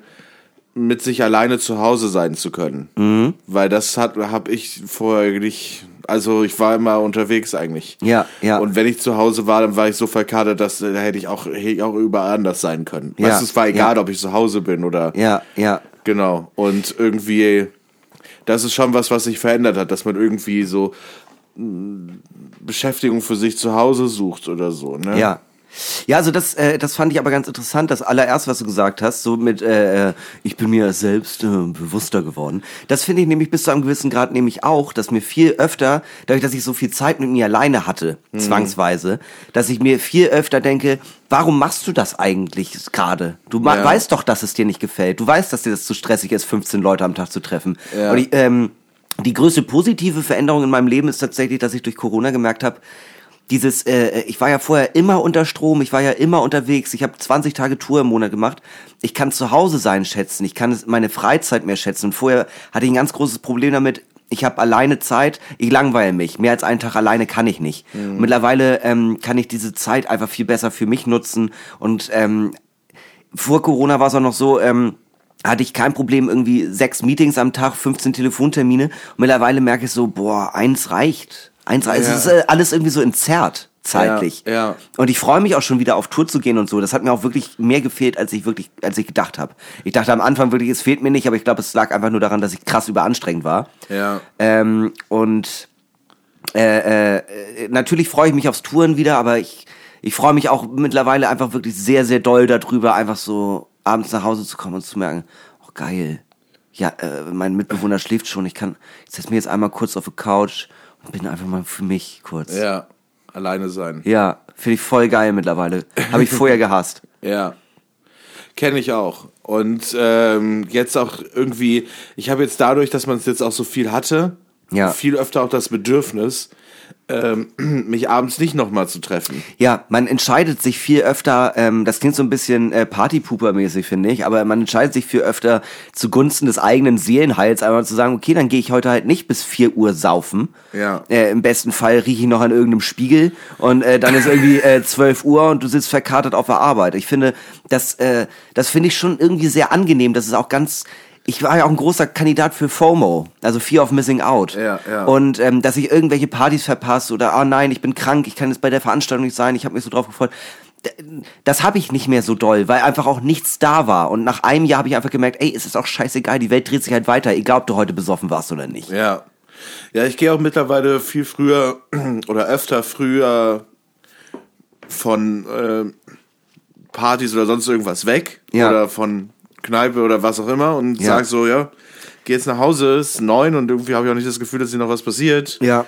mit sich alleine zu Hause sein zu können. Mhm. Weil das hat habe ich vorher nicht. Also ich war immer unterwegs eigentlich. Ja, ja. Und wenn ich zu Hause war, dann war ich so verkadert, dass da hätte ich auch, hätte ich auch überall anders sein können. Ja, Weißt es war egal, ja. ob ich zu Hause bin oder. Ja, ja. Genau. Und irgendwie, das ist schon was, was sich verändert hat, dass man irgendwie so mh, Beschäftigung für sich zu Hause sucht oder so. Ne? Ja. Ja, also das, äh, das fand ich aber ganz interessant, das allererste, was du gesagt hast, so mit, äh, äh, ich bin mir selbst äh, bewusster geworden. Das finde ich nämlich bis zu einem gewissen Grad nämlich auch, dass mir viel öfter, dadurch, dass ich so viel Zeit mit mir alleine hatte, zwangsweise, dass ich mir viel öfter denke, warum machst du das eigentlich gerade? Du Ja. weißt doch, dass es dir nicht gefällt. Du weißt, dass dir das zu stressig ist, 15 Leute am Tag zu treffen. Ja. Und ich, ähm, die größte positive Veränderung in meinem Leben ist tatsächlich, dass ich durch Corona gemerkt habe, dieses, äh, ich war ja vorher immer unter Strom, ich war ja immer unterwegs, ich habe 20 Tage Tour im Monat gemacht. Ich kann zu Hause sein schätzen, ich kann meine Freizeit mehr schätzen. Und vorher hatte ich ein ganz großes Problem damit, ich habe alleine Zeit, ich langweile mich. Mehr als einen Tag alleine kann ich nicht. Und mittlerweile ähm, kann ich diese Zeit einfach viel besser für mich nutzen. Und ähm, vor Corona war es auch noch so, ähm, hatte ich kein Problem, irgendwie sechs Meetings am Tag, 15 Telefontermine. Und mittlerweile merke ich so, boah, eins reicht. Eins reicht. Ja. Es ist äh, alles irgendwie so entzerrt, zeitlich. Ja, ja. Und ich freue mich auch schon wieder auf Tour zu gehen und so. Das hat mir auch wirklich mehr gefehlt, als ich wirklich, als ich gedacht habe. Ich dachte am Anfang wirklich, es fehlt mir nicht, aber ich glaube, es lag einfach nur daran, dass ich krass überanstrengend war. Ja. Ähm, und äh, äh, natürlich freue ich mich aufs Touren wieder, aber ich, ich freue mich auch mittlerweile einfach wirklich sehr, sehr doll darüber, einfach so abends nach Hause zu kommen und zu merken, oh geil, ja, äh, mein Mitbewohner schläft schon, ich kann, ich setze mich jetzt einmal kurz auf die Couch bin einfach mal für mich kurz. Ja, Ja. Alleine sein. finde ich voll geil mittlerweile. Habe ich vorher gehasst. Ja. Kenne ich auch. Und ähm, jetzt auch irgendwie, ich habe jetzt dadurch, dass man es jetzt auch so viel hatte, Ja. viel öfter auch das Bedürfnis, ähm, mich abends nicht nochmal zu treffen. Ja, man entscheidet sich viel öfter, ähm, das klingt so ein bisschen äh, Partypooper-mäßig, finde ich, aber man entscheidet sich viel öfter zugunsten des eigenen Seelenheils, einmal zu sagen, okay, dann gehe ich heute halt nicht bis 4 Uhr saufen. Ja. Äh, Im besten Fall rieche ich noch an irgendeinem Spiegel und äh, dann ist irgendwie äh, 12 Uhr und du sitzt verkatert auf der Arbeit. Ich finde, das, äh, das finde ich schon irgendwie sehr angenehm. Das ist auch ganz. Ich war ja auch ein großer Kandidat für FOMO, also Fear of Missing Out. Ja, ja. Und ähm, dass ich irgendwelche Partys verpasse oder ah nein, ich bin krank, ich kann jetzt bei der Veranstaltung nicht sein, ich habe mich so drauf gefreut. Das habe ich nicht mehr so doll, weil einfach auch nichts da war. Und nach einem Jahr habe ich einfach gemerkt, ey, es ist auch scheißegal, die Welt dreht sich halt weiter, egal ob du heute besoffen warst oder nicht. Ja. Ja, ich gehe auch mittlerweile viel früher oder öfter früher von äh, Partys oder sonst irgendwas weg. Ja. Oder von Kneipe oder was auch immer und Ja. sag so, ja, geh jetzt nach Hause, es ist neun und irgendwie habe ich auch nicht das Gefühl, dass hier noch was passiert. Ja.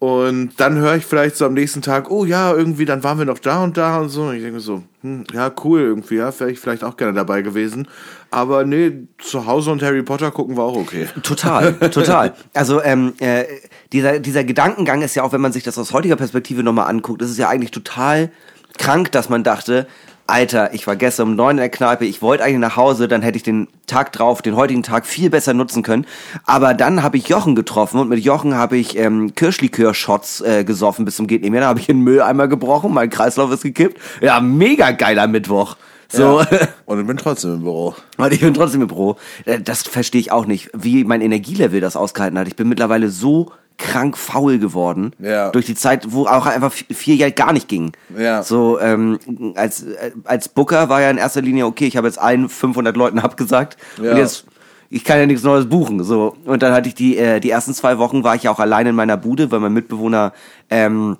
Und dann höre ich vielleicht so am nächsten Tag, oh ja, irgendwie, dann waren wir noch da und da und so. Und ich denke so, hm, ja, cool irgendwie, ja, wäre ich vielleicht auch gerne dabei gewesen. Aber nee, zu Hause und Harry Potter gucken war auch okay. Total, total. Also ähm, äh, dieser, dieser Gedankengang ist ja auch, wenn man sich das aus heutiger Perspektive nochmal anguckt, ist es ja eigentlich total krank, dass man dachte, Alter, ich war gestern um neun in der Kneipe, ich wollte eigentlich nach Hause, dann hätte ich den Tag drauf, den heutigen Tag viel besser nutzen können. Aber dann habe ich Jochen getroffen und mit Jochen habe ich ähm, Kirschlikör-Shots äh, gesoffen bis zum geht nicht mehr. Dann habe ich einen Mülleimer gebrochen, mein Kreislauf ist gekippt. Ja, mega geiler Mittwoch. So. Ja. Und ich bin trotzdem im Büro. Und ich bin trotzdem im Büro. Äh, Das verstehe ich auch nicht, wie mein Energielevel das ausgehalten hat. Ich bin mittlerweile so krank faul geworden. Ja. Durch die Zeit, wo auch einfach vier Jahre gar nicht ging. Ja. So, ähm, als, als Booker war ja in erster Linie, okay, ich habe jetzt allen 500 Leuten abgesagt. Ja. Und jetzt, ich kann ja nichts Neues buchen. So. Und dann hatte ich die, äh, die ersten zwei Wochen war ich ja auch allein in meiner Bude, weil mein Mitbewohner ähm,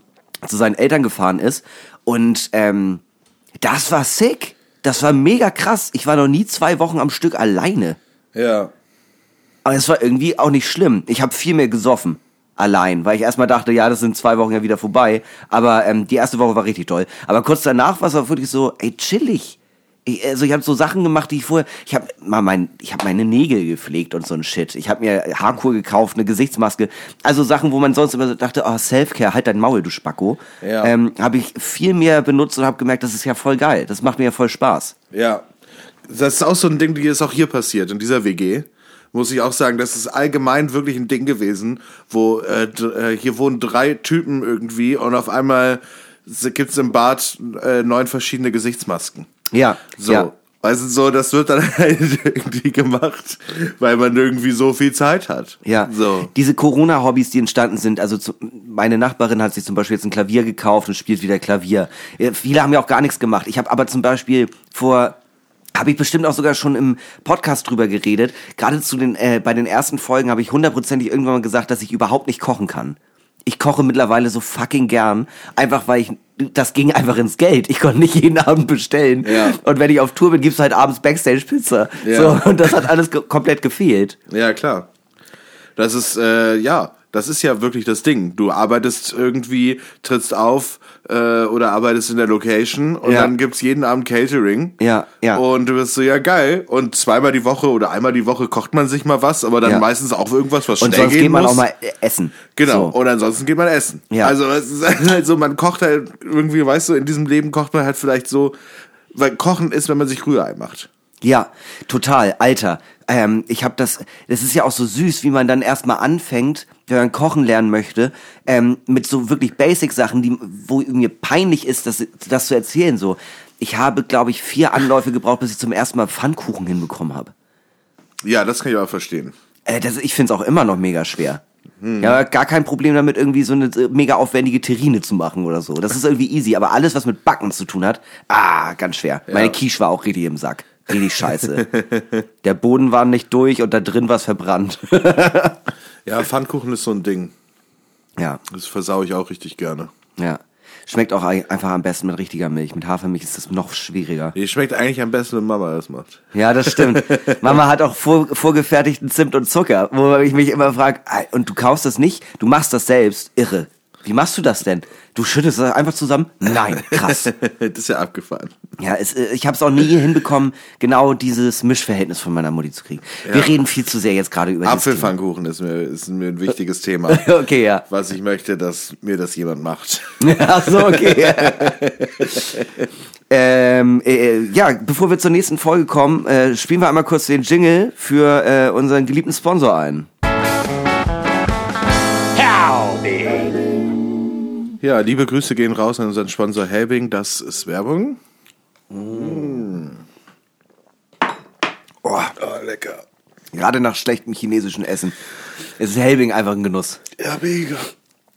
zu seinen Eltern gefahren ist. Und ähm, das war sick. Das war mega krass. Ich war noch nie zwei Wochen am Stück alleine. Ja. Aber es war irgendwie auch nicht schlimm. Ich habe viel mehr gesoffen. Allein, weil ich erstmal dachte, ja, das sind zwei Wochen ja wieder vorbei. Aber ähm, die erste Woche war richtig toll. Aber kurz danach war es auch wirklich so, ey, chillig. Ich, also ich habe so Sachen gemacht, die ich vorher, ich habe mal mein, ich habe meine Nägel gepflegt und so ein Shit. Ich habe mir Haarkur gekauft, eine Gesichtsmaske, also Sachen, wo man sonst immer so dachte, oh Selfcare, halt dein Maul, du Spacko. Ja. Ähm, habe ich viel mehr benutzt und habe gemerkt, das ist ja voll geil. Das macht mir ja voll Spaß. Ja. Das ist auch so ein Ding, die ist auch hier passiert, in dieser WG. Muss ich auch sagen, das ist allgemein wirklich ein Ding gewesen, wo äh, äh, hier wohnen drei Typen irgendwie und auf einmal gibt es im Bad äh, neun verschiedene Gesichtsmasken. Ja, So. ja. Also so, das wird dann halt irgendwie gemacht, weil man irgendwie so viel Zeit hat. Ja, So. diese Corona-Hobbys, die entstanden sind, also zu, meine Nachbarin hat sich zum Beispiel jetzt ein Klavier gekauft und spielt wieder Klavier. Äh, Viele haben ja auch gar nichts gemacht. Ich habe aber zum Beispiel vor habe ich bestimmt auch sogar schon im Podcast drüber geredet. Gerade zu den äh, bei den ersten Folgen habe ich hundertprozentig irgendwann mal gesagt, dass ich überhaupt nicht kochen kann. Ich koche mittlerweile so fucking gern, einfach weil ich das ging einfach ins Geld. Ich konnte nicht jeden Abend bestellen. Ja. Und wenn ich auf Tour bin, gibt's halt abends Backstage Pizza. Ja. So und das hat alles komplett gefehlt. Ja, klar. Das ist, äh, ja, das ist ja wirklich das Ding. Du arbeitest irgendwie, trittst auf äh, oder arbeitest in der Location und Ja. dann gibt's jeden Abend Catering. Ja, ja. Und du bist so, ja geil. Und zweimal die Woche oder einmal die Woche kocht man sich mal was, aber dann Ja. meistens auch irgendwas, was Und schnell sonst gehen geht man muss. auch mal äh, essen. Genau, So. und ansonsten geht man essen. Ja. Also es ist halt so, man kocht halt irgendwie, weißt du, in diesem Leben kocht man halt vielleicht so, weil Kochen ist, wenn man sich Rührei macht. Ja, total, Alter. Ähm, ich habe das, das ist ja auch so süß, wie man dann erstmal anfängt, wenn man kochen lernen möchte, ähm, mit so wirklich Basic-Sachen, die, wo mir peinlich ist, das, das zu erzählen. So, ich habe, glaube ich, vier Anläufe gebraucht, bis ich zum ersten Mal Pfannkuchen hinbekommen habe. Ja, das kann ich auch verstehen. Äh, das, ich finde es auch immer noch mega schwer. Ja, gar kein Problem damit, irgendwie so eine äh, mega aufwendige Terrine zu machen oder so. Das ist irgendwie easy, aber alles, was mit Backen zu tun hat, ah, ganz schwer. Meine Quiche war auch richtig im Sack. Richtig scheiße. Der Boden war nicht durch und da drin war es verbrannt. Ja, Pfannkuchen ist so ein Ding. ja, Das versau ich auch richtig gerne. ja. Schmeckt auch ei- einfach am besten mit richtiger Milch. Mit Hafermilch ist das noch schwieriger. Die schmeckt eigentlich am besten, wenn Mama das macht. Ja, das stimmt. Mama hat auch vor, vorgefertigten Zimt und Zucker, wo ich mich immer frage, und du kaufst das nicht? Du machst das selbst? Irre. Wie machst du das denn? Du schüttest das einfach zusammen? Nein, krass. das ist ja abgefahren. Ja, es, äh, ich habe es auch nie hinbekommen, genau dieses Mischverhältnis von meiner Mutti zu kriegen. Wir Ja. reden viel zu sehr jetzt gerade über Apfelpfannkuchen ist mir, ist mir ein wichtiges Thema. Thema. Okay, ja. Was ich möchte, dass mir das jemand macht. Ach so, okay. ähm, äh, ja, bevor wir zur nächsten Folge kommen, äh, spielen wir einmal kurz den Jingle für äh, unseren geliebten Sponsor ein. Ja, liebe Grüße gehen raus an unseren Sponsor Helbing. Das ist Werbung. Mm. Oh, Oh, lecker. gerade nach schlechtem chinesischen Essen ist Helbing einfach ein Genuss. Ja, mega.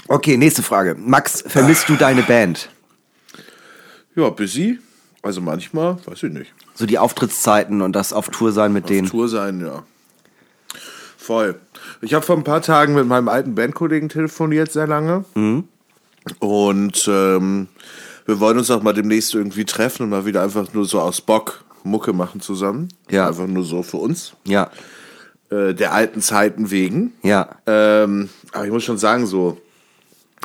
Okay, nächste Frage. Max, vermisst du deine Band? Ja, busy. Also manchmal, weiß ich nicht. So die Auftrittszeiten und das auf Tour sein mit denen. Tour sein, ja. Voll. Ich habe vor ein paar Tagen mit meinem alten Bandkollegen telefoniert, sehr lange. Und ähm, wir wollen uns auch mal demnächst irgendwie treffen und mal wieder einfach nur so aus Bock Mucke machen zusammen. Ja. Einfach nur so für uns. Ja, Äh, der alten Zeiten wegen. ja, Ähm, aber ich muss schon sagen, so,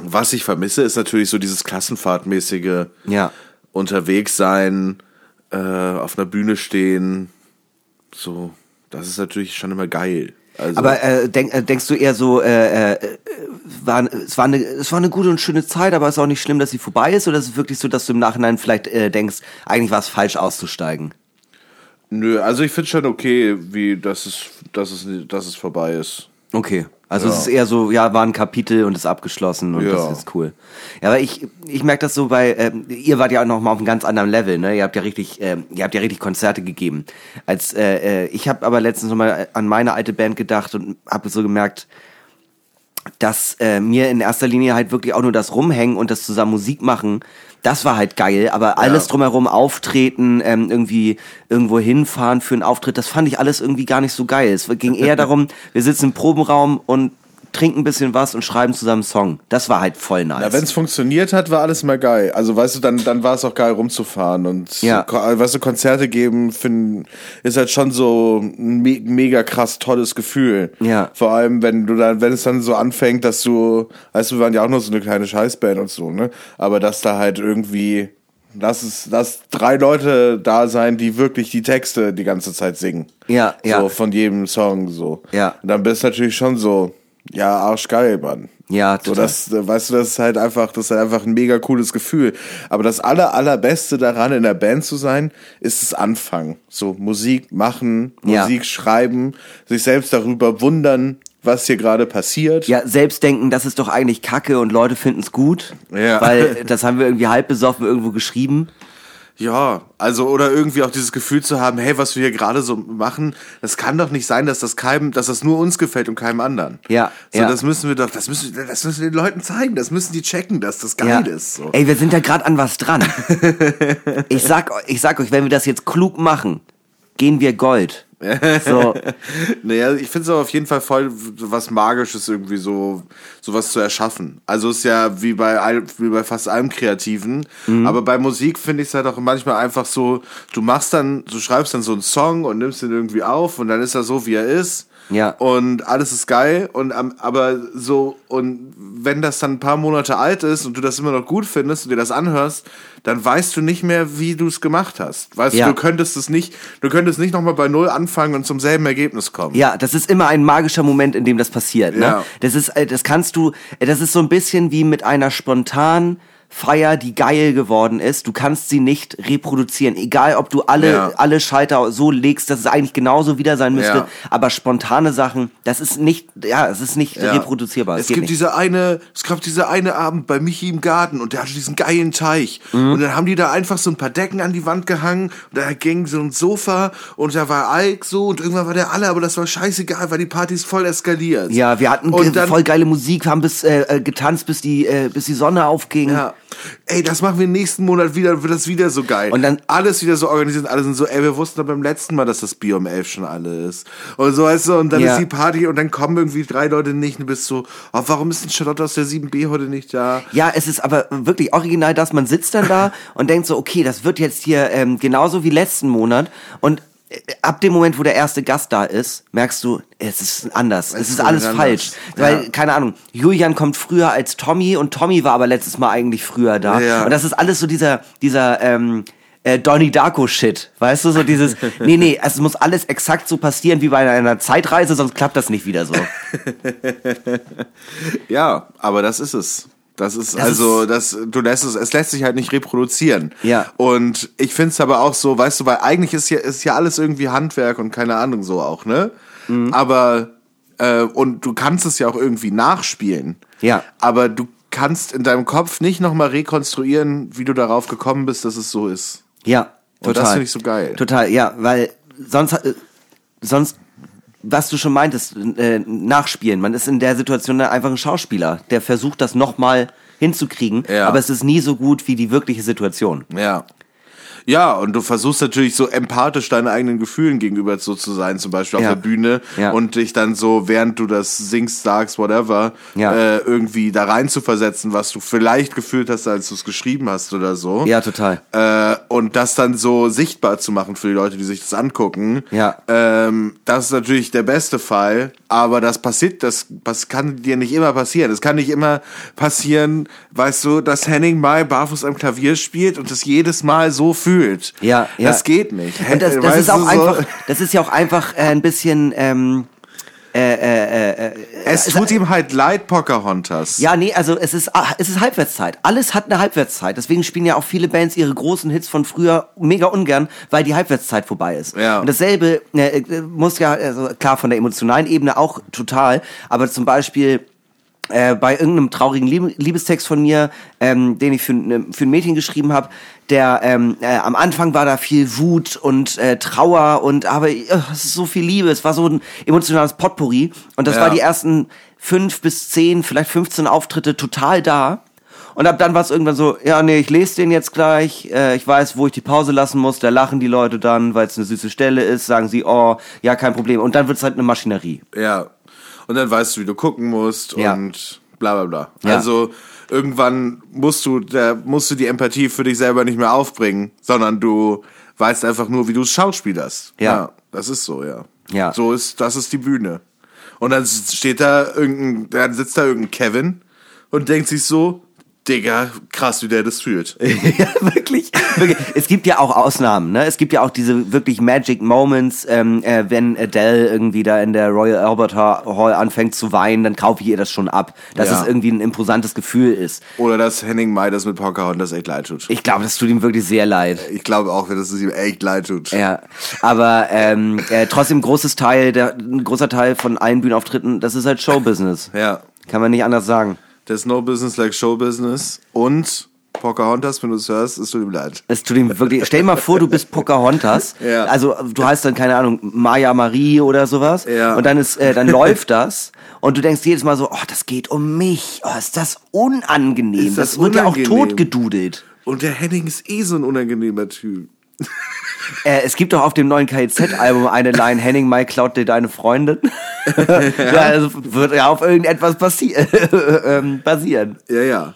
was ich vermisse, ist natürlich so dieses Klassenfahrtmäßige ja. unterwegs sein, äh, auf einer Bühne stehen. So, das ist natürlich schon immer geil. Also, Aber äh, denk, äh, denkst du eher so, äh, äh, war, es, war eine, es war eine gute und schöne Zeit, aber es ist auch nicht schlimm, dass sie vorbei ist? Oder ist es wirklich so, dass du im Nachhinein vielleicht äh, denkst, eigentlich war es falsch auszusteigen? nö, also ich finde schon okay, wie dass es, dass es, dass es vorbei ist. Okay. Also Ja. es ist eher so, ja, war ein Kapitel und ist abgeschlossen und Ja. das ist cool. Ja, aber ich, ich merke das so bei, ähm, ihr wart ja auch noch mal auf einem ganz anderen Level, ne? Ihr habt ja richtig, ähm, ihr habt ja richtig Konzerte gegeben. Als äh, äh, ich habe aber letztens noch mal an meine alte Band gedacht und habe so gemerkt, dass äh, mir in erster Linie halt wirklich auch nur das Rumhängen und das zusammen Musik machen, das war halt geil, aber alles Ja. drumherum auftreten, ähm, irgendwie irgendwo hinfahren für einen Auftritt, das fand ich alles irgendwie gar nicht so geil. Es ging eher darum, wir sitzen im Probenraum und trinken ein bisschen was und schreiben zusammen einen Song. Das war halt voll nice. Na, wenn es funktioniert hat, war alles mal geil. Also weißt du, dann, dann war es auch geil rumzufahren und Ja. ko- weißt du, Konzerte geben find, ist halt schon so ein me mega krass tolles Gefühl. Ja. Vor allem, wenn du dann, wenn es dann so anfängt, dass du, weißt du, wir waren ja auch nur so eine kleine Scheißband und so, ne? Aber dass da halt irgendwie, lass es, lass drei Leute da sein, die wirklich die Texte die ganze Zeit singen. Ja, ja. So von jedem Song so. Ja. Und dann bist du natürlich schon so, ja, arschgeil, Mann. Ja, So, total. das, äh, weißt du, das ist halt einfach, das ist halt einfach ein mega cooles Gefühl. Aber das aller, allerbeste daran, in der Band zu sein, ist das Anfangen. So, Musik machen, Ja. Musik schreiben, sich selbst darüber wundern, was hier gerade passiert. Ja, selbst denken, das ist doch eigentlich Kacke und Leute finden es gut. Ja. Weil das haben wir irgendwie halb besoffen irgendwo geschrieben. Ja, also oder irgendwie auch dieses Gefühl zu haben, hey, was wir hier gerade so machen, das kann doch nicht sein, dass das keinem, dass das nur uns gefällt und keinem anderen. Ja, So, ja. das müssen wir doch, das müssen, das müssen wir den Leuten zeigen, das müssen die checken, dass das geil Ja. ist. So. Ey, wir sind da gerade an was dran. ich sag, ich sag euch, wenn wir das jetzt klug machen, gehen wir Gold. So, Naja, ich finde es auf jeden Fall voll was Magisches irgendwie so, sowas zu erschaffen. Also ist ja wie bei, all- wie bei fast allem Kreativen. Mhm. Aber bei Musik finde ich es halt auch manchmal einfach so, du machst dann, du schreibst dann so einen Song und nimmst ihn irgendwie auf und dann ist er so, wie er ist. Ja. Und alles ist geil und aber so und wenn das dann ein paar Monate alt ist und du das immer noch gut findest und dir das anhörst, dann weißt du nicht mehr, wie du es gemacht hast. Weißt Ja. du, du könntest es nicht, du könntest nicht nochmal bei Null anfangen und zum selben Ergebnis kommen. ja, das ist immer ein magischer Moment, in dem das passiert. Ne? Ja. Das ist, äh, das kannst du, äh, das ist so ein bisschen wie mit einer spontanen Feier, die geil geworden ist. Du kannst sie nicht reproduzieren. Egal, ob du alle, Ja. alle Schalter so legst, dass es eigentlich genauso wieder sein müsste. Ja. Aber spontane Sachen, das ist nicht, ja, es ist nicht Ja. reproduzierbar. Es geht gibt nicht. diese eine, es gab diese eine Abend bei Michi im Garten und der hatte diesen geilen Teich. Mhm. Und dann haben die da einfach so ein paar Decken an die Wand gehangen und da ging so ein Sofa und da war Ike so und irgendwann war der alle, aber das war scheißegal, weil die Party ist voll eskaliert. Ja, wir hatten und ge- dann, voll geile Musik, wir haben bis, äh, äh, getanzt, bis die, äh, bis die Sonne aufging. Ja. Ey, das machen wir nächsten Monat wieder, wird das wieder so geil. Und dann- alles wieder so organisiert, alle sind so, ey, wir wussten doch beim letzten Mal, dass das Bier um elf schon alle ist. Und so weißt du, und dann Ja. ist die Party und dann kommen irgendwie drei Leute nicht und du bist so, oh, warum ist denn Charlotte aus der 7B heute nicht da? Ja, es ist aber wirklich original das, man sitzt dann da und denkt so, okay, das wird jetzt hier ähm, genauso wie letzten Monat und ab dem Moment, wo der erste Gast da ist, merkst du, es ist anders, es, ist ist alles anders. falsch. Ja. Weil, keine Ahnung, Julian kommt früher als Tommy und Tommy war aber letztes Mal eigentlich früher da. Ja. Und das ist alles so dieser, dieser, ähm, äh, Donnie Darko Shit, weißt du, so dieses, nee, nee, es muss alles exakt so passieren wie bei einer Zeitreise, sonst klappt das nicht wieder so. Ja, aber das ist es. Das ist Das also, das, du lässt es, es lässt sich halt nicht reproduzieren. Ja. Und ich find's aber auch so, weißt du, weil eigentlich ist ja, ist ja alles irgendwie Handwerk und keine Ahnung so auch, ne? Mhm. Aber, äh, und du kannst es ja auch irgendwie nachspielen. Ja. Aber du kannst in deinem Kopf nicht nochmal rekonstruieren, wie du darauf gekommen bist, dass es so ist. Ja, Und total. das finde ich so geil. Total, ja, weil sonst, äh, sonst, was du schon meintest, äh, nachspielen. Man ist in der Situation einfach ein Schauspieler, der versucht, das nochmal hinzukriegen, Ja. aber es ist nie so gut wie die wirkliche Situation. Ja. Ja, und du versuchst natürlich so empathisch deinen eigenen Gefühlen gegenüber so zu sein, zum Beispiel auf Ja. der Bühne Ja. und dich dann so, während du das singst, sagst, whatever, Ja. äh, irgendwie da rein zu versetzen, was du vielleicht gefühlt hast, als du es geschrieben hast oder so. Ja, total. Äh, und das dann so sichtbar zu machen für die Leute, die sich das angucken. Ja. Ähm, das ist natürlich der beste Fall, aber das passiert, das, das kann dir nicht immer passieren. Es kann nicht immer passieren, weißt du, dass Henning Mai barfuß am Klavier spielt und das jedes Mal so fühlt. Ja, ja. Das geht nicht. Und das, das ist auch so, einfach, das ist ja auch einfach äh, ein bisschen, ähm, Es tut ihm halt leid, Pocahontas. Ja, nee, also es ist, ah, es ist Halbwertszeit. Alles hat eine Halbwertszeit. Deswegen spielen ja auch viele Bands ihre großen Hits von früher mega ungern, weil die Halbwertszeit vorbei ist. Ja. Und dasselbe äh, äh, muss ja, also klar, von der emotionalen Ebene auch total, aber zum Beispiel äh, bei irgendeinem traurigen Lieb Liebestext von mir, ähm, den ich für, ne, für ein Mädchen geschrieben habe, der ähm, äh, am Anfang war da viel Wut und äh, Trauer und aber äh, es ist so viel Liebe, es war so ein emotionales Potpourri und das Ja. war die ersten fünf bis zehn, vielleicht 15 Auftritte total da. Und ab dann war es irgendwann so, ja, nee, ich lese den jetzt gleich, äh, ich weiß, wo ich die Pause lassen muss, da lachen die Leute dann, weil es eine süße Stelle ist, sagen sie, oh, ja, kein Problem. Und dann wird es halt eine Maschinerie. Ja. Und dann weißt du, wie du gucken musst Ja. und bla bla bla. Ja. Also irgendwann musst du, da musst du die Empathie für dich selber nicht mehr aufbringen, sondern du weißt einfach nur, wie du es schauspielerst. Ja. Das ist so, ja. Ja. So ist, das ist die Bühne. Und dann steht da irgendein, dann sitzt da irgendein Kevin und denkt sich so, Digga, krass, wie der das fühlt. ja, wirklich, wirklich. Es gibt ja auch Ausnahmen, ne? Es gibt ja auch diese wirklich Magic Moments, ähm, äh, wenn Adele irgendwie da in der Royal Albert Ha- Hall anfängt zu weinen, dann kaufe ich ihr das schon ab, dass Ja. es irgendwie ein imposantes Gefühl ist. Oder dass Henning Mai das mit Pocahontas echt leid tut. Ich glaube, das tut ihm wirklich sehr leid. Ich glaube auch, dass es ihm echt leid tut. Ja, aber ähm, äh, trotzdem großes Teil, der, ein großer Teil von allen Bühnenauftritten, das ist halt Showbusiness. Ja. Kann man nicht anders sagen. There's no business like show business. Und Pocahontas, wenn du es hörst, es tut ihm leid. Es tut ihm wirklich. Stell dir mal vor, du bist Pocahontas. Ja. Also du heißt dann keine Ahnung Maya Marie oder sowas. Ja. Und dann ist, äh, dann läuft das und du denkst jedes Mal so, oh, das geht um mich. Oh, ist das unangenehm. Ist das, das wird ja auch unangenehm? totgedudelt. Und der Henning ist eh so ein unangenehmer Typ. Äh, es gibt doch auf dem neuen KIZ-Album eine Line, Henning Mai klaut dir deine Freundin. ja, also wird ja auf irgendetwas passi ähm, basieren. Ja, ja.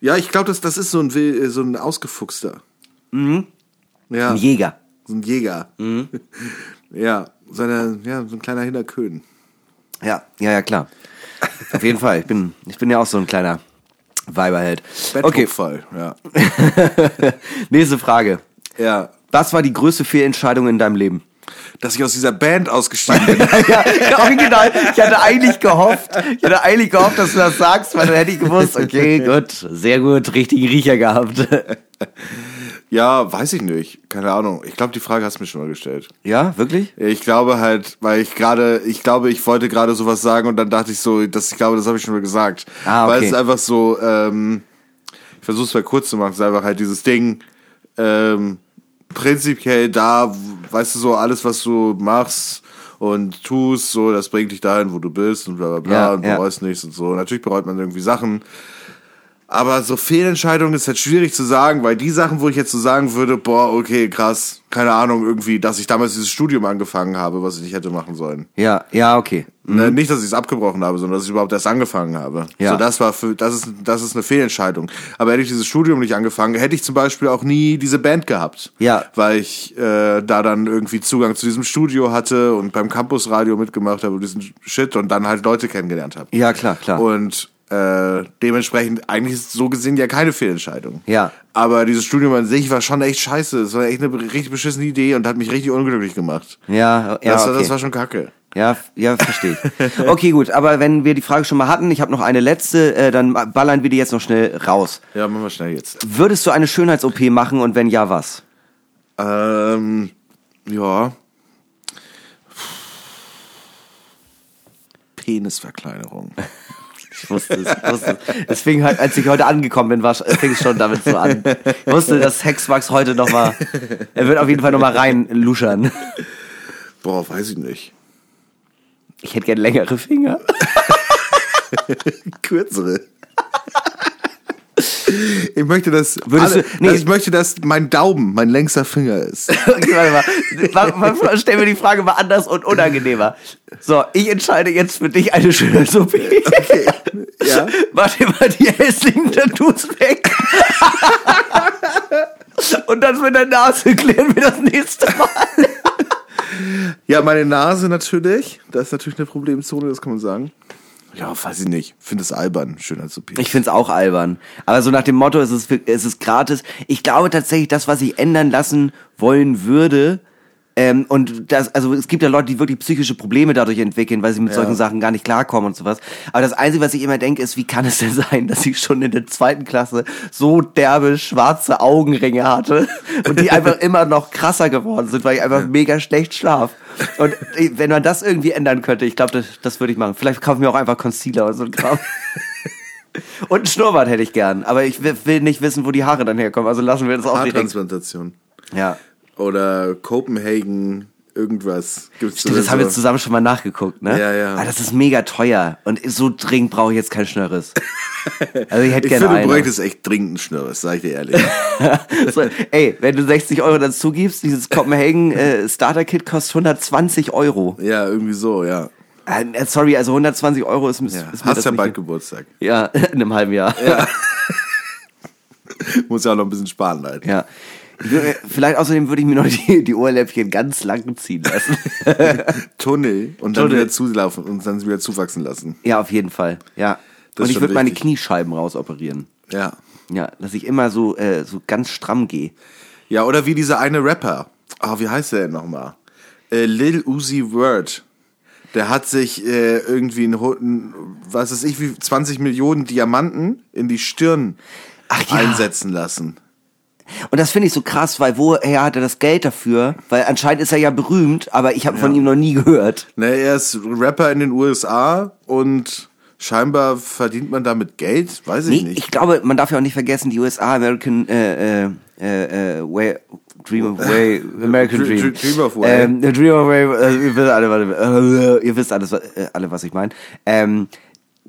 Ja, ich glaube, das, das ist so ein, Will- so ein Ausgefuchster. Mhm. Ja, Ein Jäger. so ein Jäger. Ja, seine, ja, so ein kleiner Hinterköhn. Ja, ja, ja, klar. Auf jeden Fall. Ich bin, ich bin ja auch so ein kleiner Weiberheld. Okay, Betthupferl, ja. nächste Frage. Ja, Was war die größte Fehlentscheidung in deinem Leben? dass ich aus dieser Band ausgestiegen bin. ja, original. Ich hatte eigentlich gehofft, ich hatte eigentlich gehofft, dass du das sagst, weil dann hätte ich gewusst, okay, gut, sehr gut, richtigen Riecher gehabt. ja, weiß ich nicht. Keine Ahnung. Ich glaube, die Frage hast du mir schon mal gestellt. Ja, wirklich? Ich glaube halt, weil ich gerade, ich glaube, ich wollte gerade sowas sagen und dann dachte ich so, dass ich glaube, das habe ich schon mal gesagt. Ah, okay. Weil es ist einfach so, ähm, ich versuche es mal kurz zu machen, es ist einfach halt dieses Ding, ähm, prinzipiell da, weißt du so, alles, was du machst und tust, so, das bringt dich dahin, wo du bist und bla bla bla Ja, und ja. bereust nichts und so. Natürlich bereut man irgendwie Sachen. Aber so Fehlentscheidungen ist halt schwierig zu sagen, weil die Sachen, wo ich jetzt so sagen würde, boah, okay, krass, keine Ahnung, irgendwie, dass ich damals dieses Studium angefangen habe, was ich nicht hätte machen sollen. Ja, ja, okay. Ne, nicht, dass ich es abgebrochen habe, sondern dass ich überhaupt erst angefangen habe. Ja. So, das war für, das ist, das ist eine Fehlentscheidung. Aber hätte ich dieses Studium nicht angefangen, hätte ich zum Beispiel auch nie diese Band gehabt. Ja. Weil ich äh, da dann irgendwie Zugang zu diesem Studio hatte und beim Campusradio mitgemacht habe und diesen Shit und dann halt Leute kennengelernt habe. Ja, klar, klar. Und äh, dementsprechend eigentlich ist so gesehen ja keine Fehlentscheidung. Ja. Aber dieses Studium an sich war schon echt scheiße. Es war echt eine richtig beschissene Idee und hat mich richtig unglücklich gemacht. Ja, ja, das, war- okay. das war schon kacke. Ja, ja, verstehe. Okay, gut, aber wenn wir die Frage schon mal hatten, ich habe noch eine letzte, äh, dann ballern wir die jetzt noch schnell raus. Ja, machen wir schnell jetzt. Würdest du eine Schönheits-OP machen und wenn ja, was? Ähm, ja. Penisverkleinerung. Ich wusste es, ich wusste es. Es fing halt, als ich heute angekommen bin, war, fing es schon damit so an. Ich wusste, dass Hexwachs heute noch mal, er wird auf jeden Fall noch mal rein luschern. Boah, weiß ich nicht. Ich hätte gern längere Finger. Kürzere. Ich möchte, dass, Würdest alle, du- nee. dass ich möchte, dass mein Daumen mein längster Finger ist. Okay, warte mal. Mal. Stell mir die Frage mal anders und unangenehmer. So, ich entscheide jetzt für dich eine Schönheits-OP. Okay. Ja. Mach dir mal die hässlichen Tattoos weg. und das mit der Nase klären wir das nächste Mal. Ja, meine Nase natürlich. Das ist natürlich eine Problemzone, das kann man sagen. Ja, weiß ich nicht. Finde es albern, schöner zu Ich find's auch albern. Aber so nach dem Motto, es ist, es ist gratis. Ich glaube tatsächlich, das, was ich ändern lassen wollen würde, Ähm, und das, also es gibt ja Leute, die wirklich psychische Probleme dadurch entwickeln, weil sie mit Ja. solchen Sachen gar nicht klarkommen und sowas. Aber das Einzige, was ich immer denke, ist, wie kann es denn sein, dass ich schon in der zweiten Klasse so derbe schwarze Augenringe hatte und die einfach immer noch krasser geworden sind, weil ich einfach mega schlecht schlaf. Und äh, wenn man das irgendwie ändern könnte, ich glaube, das, das würde ich machen. Vielleicht kaufe ich mir auch einfach Concealer oder so ein Kram. Und einen Schnurrbart hätte ich gern, aber ich will nicht wissen, wo die Haare dann herkommen. Also lassen wir das auch. Haartransplantation. Ja. Oder Copenhagen, irgendwas. Gibt's Stimmt, das sowieso. haben wir zusammen schon mal nachgeguckt, ne? Ja, ja. Aber das ist mega teuer und so dringend brauche ich jetzt kein Schnörres. Also ich hätte Ich gerne finde, du bräuchtest echt dringend einen Schnürres, sag ich dir ehrlich. so, ey, wenn du 60 Euro dazu gibst, dieses Copenhagen äh, Starter Kit kostet 120 Euro. ja, irgendwie so, ja. Äh, sorry, also 120 Euro ist, ist, ja. ist Hast ja bald Geburtstag. Ja, in einem halben Jahr. Ja. Muss ja auch noch ein bisschen sparen, Leute. ja. Würde- Vielleicht außerdem würde ich mir noch die, die Ohrläppchen ganz lang ziehen lassen. Tunnel und dann Tunnel. wieder zulaufen und dann wieder zuwachsen lassen. ja, auf jeden Fall. Ja. Das und ich würde meine. Kniescheiben rausoperieren. Ja. Ja, dass ich immer so, äh, so ganz stramm gehe. Ja, oder wie dieser eine Rapper. Ah, wie heißt der denn nochmal? Äh, Lil Uzi Word. Der hat sich äh, irgendwie ein, Ho- ein, was weiß ich, wie 20 Millionen Diamanten in die Stirn Ach ja. einsetzen lassen. Und das finde ich so krass, weil woher hat er das Geld dafür? Weil anscheinend ist er ja berühmt, aber ich habe von ihm noch nie gehört. Ne, er ist Rapper in den USA und scheinbar verdient man damit Geld, weiß ich Nee, nicht. ich glaube, man darf ja auch nicht vergessen, die USA, American äh, äh, äh, äh, way, Dream of Way, American Dr- Dream. Dr- Dream of Way. Ähm, the Dream of Way, äh, ihr wisst alle, was, äh, ihr wisst alles, äh, alle, was ich meine. Ähm,